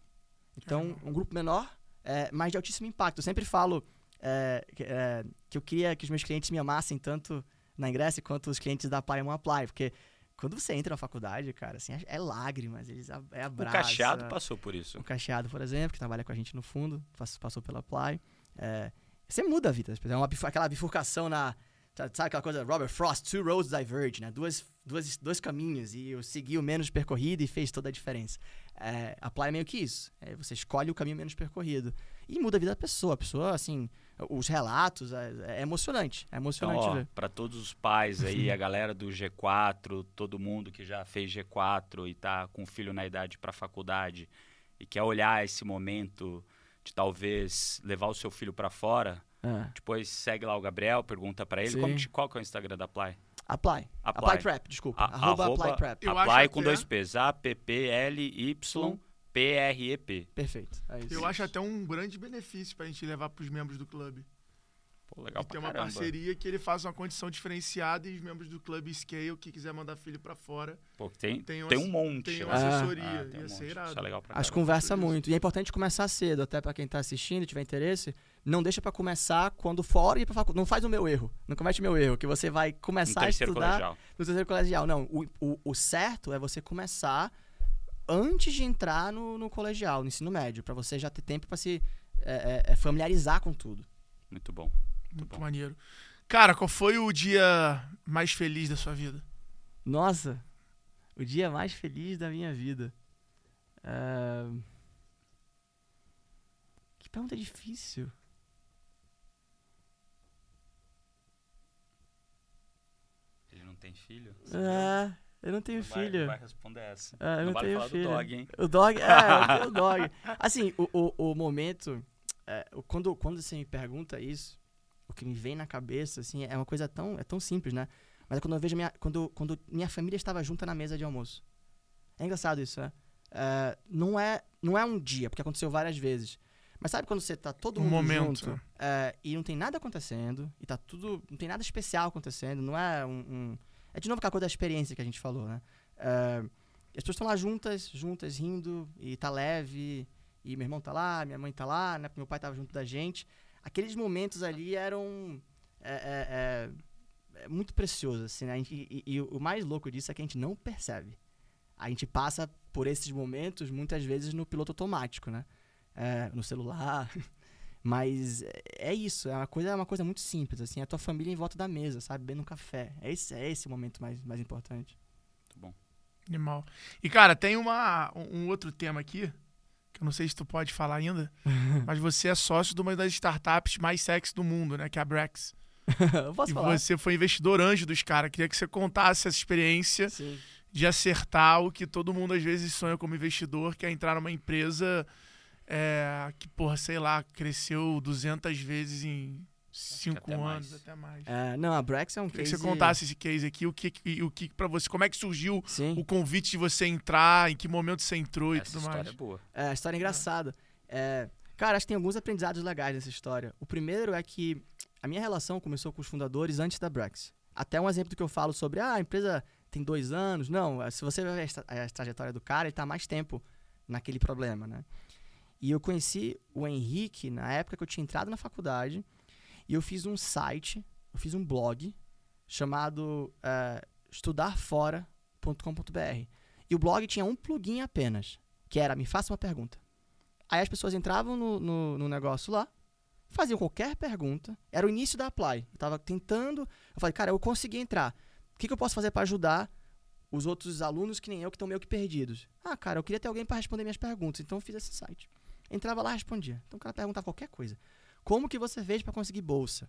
Então, um grupo menor, é, mas de altíssimo impacto. Eu sempre falo é, que, é, que eu queria que os meus clientes me amassem tanto na Ingresso quanto os clientes da Apply Apply, porque quando você entra na faculdade, cara, assim, é lágrimas, eles é abraçam. O Cacheado passou por isso. O Cacheado, por exemplo, que trabalha com a gente no fundo, passou pela Apply. É, você muda a vida. É uma, aquela bifurcação na, Sabe aquela coisa, Robert Frost, two roads diverge, né? Duas, duas, dois caminhos e eu segui o menos percorrido e fez toda a diferença. É, apply é meio que isso. É, você escolhe o caminho menos percorrido. E muda a vida da pessoa. A pessoa, assim, os relatos, é, é emocionante. É emocionante então, ver. Para todos os pais aí, a galera do G4, todo mundo que já fez G4 e tá com o filho na idade para faculdade e quer olhar esse momento de talvez levar o seu filho para fora é. Depois segue lá o Gabriel, pergunta para ele como, qual que é o Instagram da Apply. Apply. Apply, Apply Prep, desculpa. A, arroba, arroba Apply Prep. Apply com dois P's. A-P-P-L-Y-P-R-E-P. Perfeito. É isso. Eu acho até um grande benefício para a gente levar para os membros do clube. Pô, legal e tem uma caramba. parceria que ele faz uma condição diferenciada e os membros do clube Scale, que quiser mandar filho para fora. Pô, tem, tem, uma, tem um monte. Tem uma assessoria. Ah, tem um irado. Isso é legal pra Acho que conversa muito. E é importante começar cedo, até para quem tá assistindo e tiver interesse. Não deixa para começar quando for ir pra faculdade. Não faz o meu erro. Não comete o meu erro, que você vai começar a estudar colegial. no terceiro colegial. Não, o, o, o certo é você começar antes de entrar no, no colegial, no ensino médio, para você já ter tempo para se é, é, é, familiarizar com tudo. Muito bom. Muito maneiro. Cara, qual foi o dia mais feliz da sua vida? Nossa, o dia mais feliz da minha vida. Ah, Que pergunta difícil. Ele não tem filho? É, eu não tenho Não vai- filho. não vai responder essa. É, eu não não vale tenho falar filho. do dog, hein? O dog, é, eu tenho o dog. Assim, o, o, o momento, é, quando, quando você me pergunta isso, o que me vem na cabeça, assim, é uma coisa tão, é tão simples, né? Mas é quando eu vejo minha, quando, quando minha família estava junta na mesa de almoço. É engraçado isso, né? É, não, é, não é um dia, porque aconteceu várias vezes. Mas sabe quando você tá todo Um mundo momento. junto é, e não tem nada acontecendo, e tá tudo. Não tem nada especial acontecendo, não é um. um- é de novo aquela coisa da experiência que a gente falou, né? E as pessoas estão lá juntas, juntas, rindo, e tá leve, e meu irmão tá lá, minha mãe tá lá, né? Meu pai tava junto da gente. Aqueles momentos ali eram. é, é, é, é muito precioso, assim, né? A gente- e, e- o mais louco disso é que a gente não percebe. A gente passa por esses momentos, muitas vezes, no piloto automático, né? É, no celular. Mas é- isso, é uma coisa, é uma coisa muito simples, assim, é a tua família em volta da mesa, sabe? Bebendo um café. É esse, é esse o momento mais, mais importante. Muito bom. Animal. E, cara, tem uma, um um outro tema aqui, que eu não sei se tu pode falar ainda, mas você é sócio de uma das startups mais sexy do mundo, né? Que é a Brex. E falar? você foi investidor anjo dos caras. Queria que você contasse essa experiência Sim. de acertar o que todo mundo às vezes sonha como investidor, que é entrar numa empresa é, que, porra, sei lá, cresceu 200 vezes em 5 até anos, mais. até mais. É, não, a Brex é um Queria case... que você contasse esse case aqui, o que, e o que para você, como é que surgiu Sim. o convite de você entrar, em que momento você entrou e Essa tudo história mais. é boa. É, a história é engraçada. É, cara, acho que tem alguns aprendizados legais nessa história. O primeiro é que a minha relação começou com os fundadores antes da Brex. Até um exemplo do que eu falo sobre, ah, a empresa tem dois anos. Não, é, se você ver a trajetória do cara, ele tá há mais tempo naquele problema, né? E eu conheci o Henrique na época que eu tinha entrado na faculdade e eu fiz um site, eu fiz um blog chamado é, estudarfora.com.br. E o blog tinha um plugin apenas, que era me faça uma pergunta. Aí as pessoas entravam no, no, no negócio lá, faziam qualquer pergunta. Era o início da Apply. Eu tava tentando. Eu falei, cara, eu consegui entrar. O que, que eu posso fazer para ajudar os outros alunos que nem eu, que estão meio que perdidos? Ah, cara, eu queria ter alguém para responder minhas perguntas. Então eu fiz esse site. Entrava lá respondia. Então o cara perguntava qualquer coisa. Como que você fez para conseguir bolsa?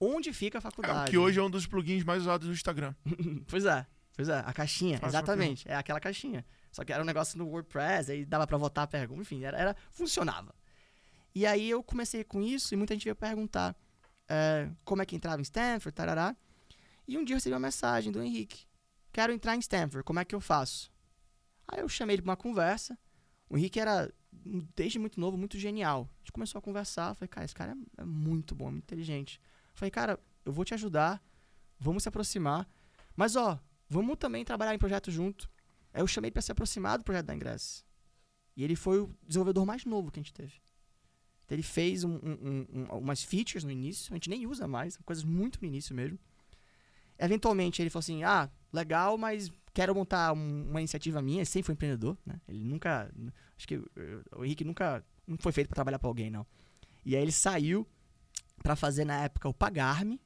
Onde fica a É, faculdade? o que hoje é um dos plugins mais usados no Instagram. Pois é, pois é, a caixinha, uma exatamente. É aquela caixinha. Só que era um negócio no WordPress, aí dava pra votar a pergunta, enfim, era, era- funcionava. E aí eu comecei com isso e muita gente veio perguntar é, como é que entrava em Stanford, tarará. E um dia eu recebi uma mensagem do Henrique. Quero entrar em Stanford, como é que eu faço? Aí eu chamei ele pra uma conversa. O Henrique era, desde muito novo, muito genial. A gente começou a conversar. Falei, cara, esse cara é, muito bom, é muito inteligente. Falei, cara, eu vou te ajudar, vamos se aproximar. Mas, ó, vamos também trabalhar em projeto junto. Aí eu chamei pra se aproximar do projeto da Ingress. E ele foi o desenvolvedor mais novo que a gente teve. Então, ele fez um- um- um- um- umas features no início, a gente nem usa mais, coisas muito no início mesmo. Eventualmente ele falou assim: ah, legal, mas quero montar um- uma iniciativa minha. Ele sempre foi empreendedor, né? Ele nunca. Acho que eh, o Henrique nunca. Não foi feito pra trabalhar pra alguém, não. E aí ele saiu pra fazer na época o Pagarme,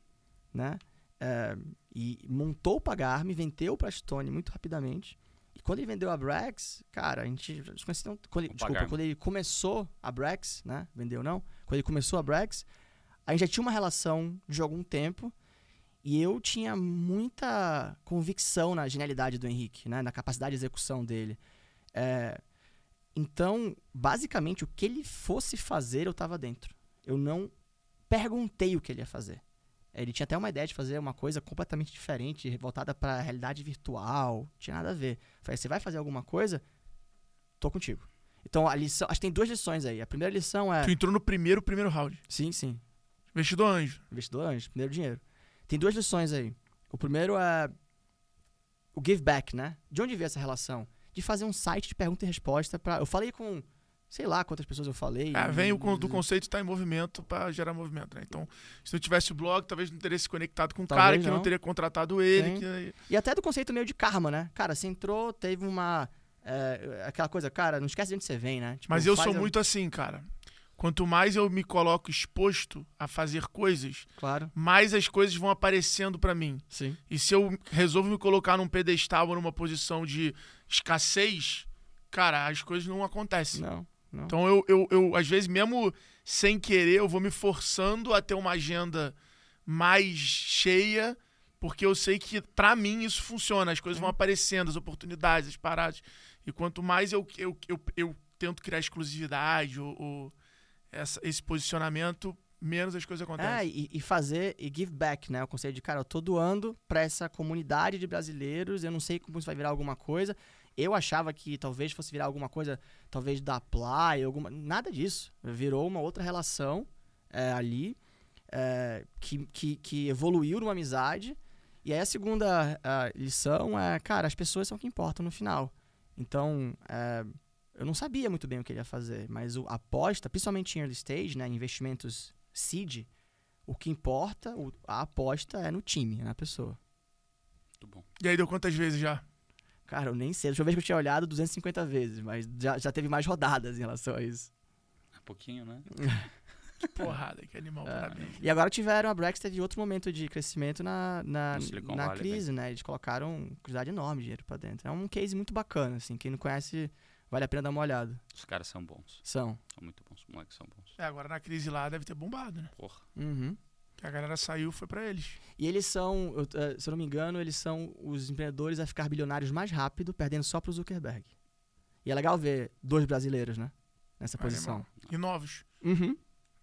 né? Eh, e montou o Pagarme, vendeu pra Stone muito rapidamente. E quando ele vendeu a Brex, cara, a gente conhecia- quando ele- desculpa, quando ele começou a Brex, né? Vendeu não? Quando ele começou a Brex, a gente já tinha uma relação de algum tempo. E eu tinha muita convicção na genialidade do Henrique, né? na capacidade de execução dele. É, então, basicamente, o que ele fosse fazer, eu estava dentro. Eu não perguntei o que ele ia fazer. Ele tinha até uma ideia de fazer uma coisa completamente diferente, voltada para a realidade virtual, tinha nada a ver. Falei, você vai fazer alguma coisa? Tô contigo. Então, a lição, acho que tem duas lições aí. A primeira lição é. Tu entrou no primeiro, primeiro round. Sim, sim. Investidor anjo. Investidor anjo, primeiro dinheiro. Tem duas lições aí. O primeiro é o give back, né? De onde veio essa relação? De fazer um site de pergunta e resposta para Eu falei com sei lá quantas pessoas eu falei. É, vem o do e- conceito estar em movimento para gerar movimento, né? Então, se não tivesse blog, talvez não teria se conectado com o Talvez cara que não. não. teria contratado ele. Que- E até do conceito meio de karma, né? Cara, você entrou, teve uma é, aquela coisa, cara, não esquece de onde você vem, né? Tipo, Mas eu sou a- muito assim, cara. Quanto mais eu me coloco exposto a fazer coisas, Claro. mais as coisas vão aparecendo pra mim. Sim. E se eu resolvo me colocar num pedestal ou numa posição de escassez, cara, as coisas não acontecem. Não, não. Então eu, eu, eu, às vezes, mesmo sem querer, eu vou me forçando a ter uma agenda mais cheia, porque eu sei que, pra mim, isso funciona. As coisas vão aparecendo, as oportunidades, as paradas. E quanto mais eu, eu, eu, eu tento criar exclusividade ou, ou essa- esse posicionamento, menos as coisas É, acontecem. e, e fazer e give back, né? O conceito de, cara, eu tô doando pra essa comunidade de brasileiros, eu não sei como isso vai virar alguma coisa. Eu achava que talvez fosse virar alguma coisa, talvez da Play, alguma. Nada disso. Virou uma outra relação é, ali é, que, que, que evoluiu numa amizade. E aí a segunda ah, lição é, cara, as pessoas são o que importam no final. Então, é, eu não sabia muito bem o que ele ia fazer, mas o, a aposta, principalmente em early stage, né, investimentos seed, o que importa, a aposta é no time, na pessoa. Muito bom. E aí deu quantas vezes já? Cara, eu nem sei. A última vez que eu tinha olhado 250 vezes, mas já, já teve mais rodadas em relação a isso. É pouquinho, né? Que porrada, que animal, É. parabéns. E agora tiveram a Brex teve outro momento de crescimento na, na, na Valley, crise, né? Eles colocaram uma quantidade enorme de dinheiro pra dentro. É um case muito bacana, assim. Quem não conhece, vale a pena dar uma olhada. Os caras são bons. São. São muito bons. Os moleques são bons. É, agora na crise lá deve ter bombado, né? Porra. Uhum. A galera saiu, foi pra eles. E eles são, eh, se eu não me engano, eles são os empreendedores a ficar bilionários mais rápido, perdendo só pro Zuckerberg. E é legal ver dois brasileiros, né? Nessa posição. E novos. Uhum.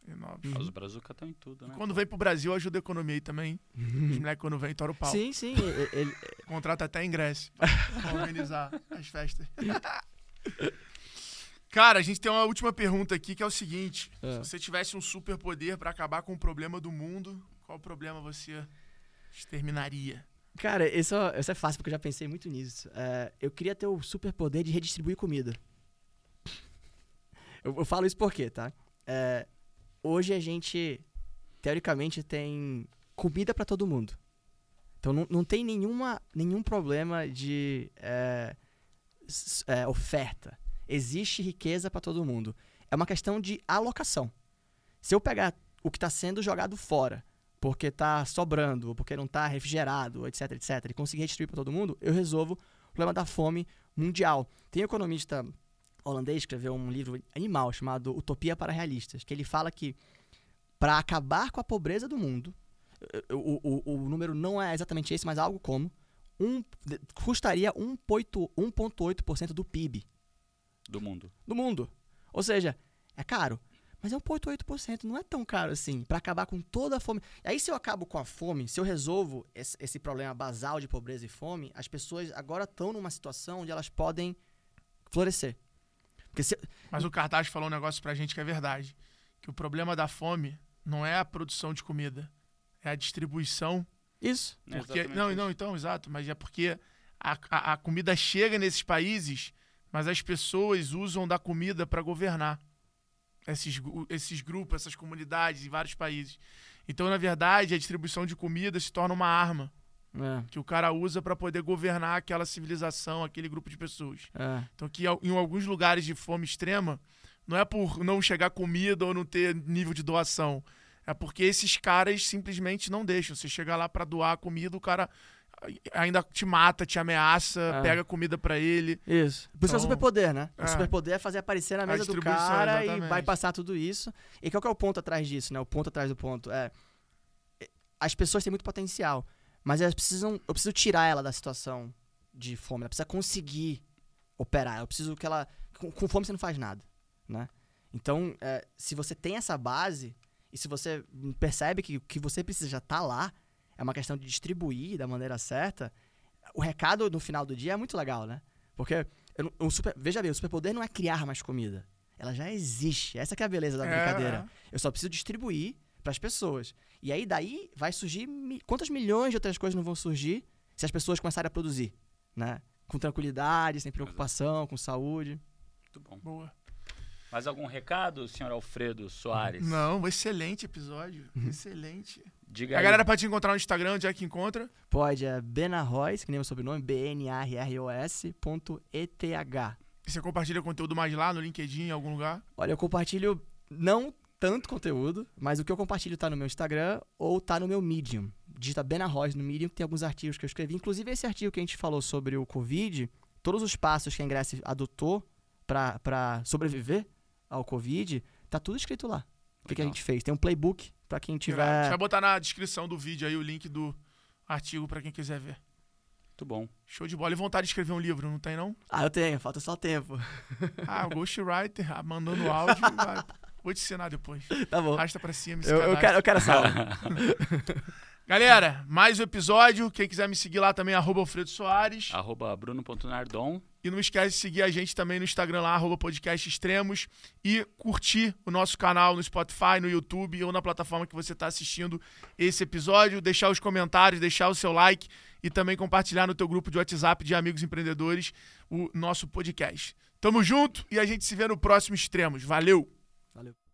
E novos. Uhum. Os brazuca estão em tudo, né? Quando vem pro Brasil, ajuda a economia aí também. Os moleques, quando vem, tora o pau. Sim, sim. e- e- ele- Contrata até ingresso pra organizar as festas. Cara, a gente tem uma última pergunta aqui que é o seguinte: É. se você tivesse um superpoder pra acabar com o problema do mundo, qual problema você exterminaria? Cara, isso, é- isso é fácil, porque eu já pensei muito nisso. É, eu queria ter o superpoder de redistribuir comida. Eu, eu falo isso porque, tá? É, hoje a gente, teoricamente, tem comida pra todo mundo. Então não, não tem nenhuma, nenhum problema de é, é, oferta. Existe riqueza pra todo mundo. É uma questão de alocação. Se eu pegar o que está sendo jogado fora, porque tá sobrando, ou porque não tá refrigerado, etc, etc, e conseguir redistribuir para todo mundo, eu resolvo o problema da fome mundial. Tem um economista holandês que escreveu um livro animal chamado Utopia para Realistas, que ele fala que para acabar com a pobreza do mundo, eh, o, o, o número não é exatamente esse, mas algo como, um, custaria 1,8% 1,8% do PIB Do mundo. do mundo. Ou seja, é caro. Mas é 1,8%, não é tão caro assim, para acabar com toda a fome. E aí, se eu acabo com a fome, se eu resolvo esse, esse problema basal de pobreza e fome, as pessoas agora estão numa situação onde elas podem florescer. Porque se, Mas o cartaz falou um negócio pra gente que é verdade: que o problema da fome não é a produção de comida, é a distribuição isso. É Porque, exatamente não, isso. não, então, exato, mas é porque a, a, a comida chega nesses países, mas as pessoas usam da comida para governar esses, esses grupos, essas comunidades em vários países. Então, na verdade, a distribuição de comida se torna uma arma É, que o cara usa para poder governar aquela civilização, aquele grupo de pessoas. é. Então, que em alguns lugares de fome extrema, não é por não chegar comida ou não ter nível de doação. É porque esses caras simplesmente não deixam. Você chega lá pra doar comida, o cara ainda te mata, te ameaça, É. pega comida pra ele. Isso. Por isso é o Então, superpoder, né? O é. superpoder é fazer aparecer na A mesa do cara e exatamente. vai passar tudo isso. E qual que é o ponto atrás disso, né? O ponto atrás do ponto é... As pessoas têm muito potencial, mas elas precisam... Eu preciso tirar ela da situação de fome. Ela precisa conseguir operar. Eu preciso que ela... Com, com fome você não faz nada, né? Então, é, se você tem essa base e se você percebe que o que você precisa já tá lá, é uma questão de distribuir da maneira certa, o recado no final do dia é muito legal, né? Porque eu o super, veja bem, o superpoder não é criar mais comida. Ela já existe. Essa que é a beleza da É, brincadeira. Eu só preciso distribuir para as pessoas. E aí daí vai surgir mi- quantas milhões de outras coisas não vão surgir se as pessoas começarem a produzir, né? Com tranquilidade, sem preocupação, com saúde. Muito bom. Boa. Mais algum recado, senhor Alfredo Soares? Não, excelente episódio. Excelente. Diga A aí. galera pode te encontrar no Instagram, onde é que encontra? Pode, é Benarroz, que nem o sobrenome, B-N-A-R-R-O-S ponto E-T-H. E você compartilha conteúdo mais lá no LinkedIn, em algum lugar? Olha, eu compartilho Não tanto conteúdo, mas o que eu compartilho tá no meu Instagram ou tá no meu Medium. Digita Ben Arroz no Medium, que tem alguns artigos que eu escrevi. Inclusive, esse artigo que a gente falou sobre o Covid, todos os passos que a Ingress adotou para sobreviver ao Covid, tá tudo escrito lá. O que, que a gente fez? Tem um playbook para quem A tiver. gente vai botar na descrição do vídeo aí o link do artigo pra quem quiser ver. Muito bom. Show de bola. E vontade de escrever um livro, não tem não? Ah, eu tenho, falta só tempo. Ah, o Ghostwriter, ah, mandando áudio. vai. Vou te ensinar depois. Tá bom. Arrasta pra cima. Eu, eu quero, eu quero essa aula. Galera, mais um episódio. Quem quiser me seguir lá também, arroba Alfredo Soares. Arroba bruno.nardon. E não esquece de seguir a gente também no Instagram lá, arroba podcast extremos. E curtir o nosso canal no Spotify, no YouTube ou na plataforma que você está assistindo esse episódio. Deixar os comentários, deixar o seu like e também compartilhar no teu grupo de WhatsApp de amigos empreendedores o nosso podcast. Tamo junto e a gente se vê no próximo Extremos. Valeu! Valeu.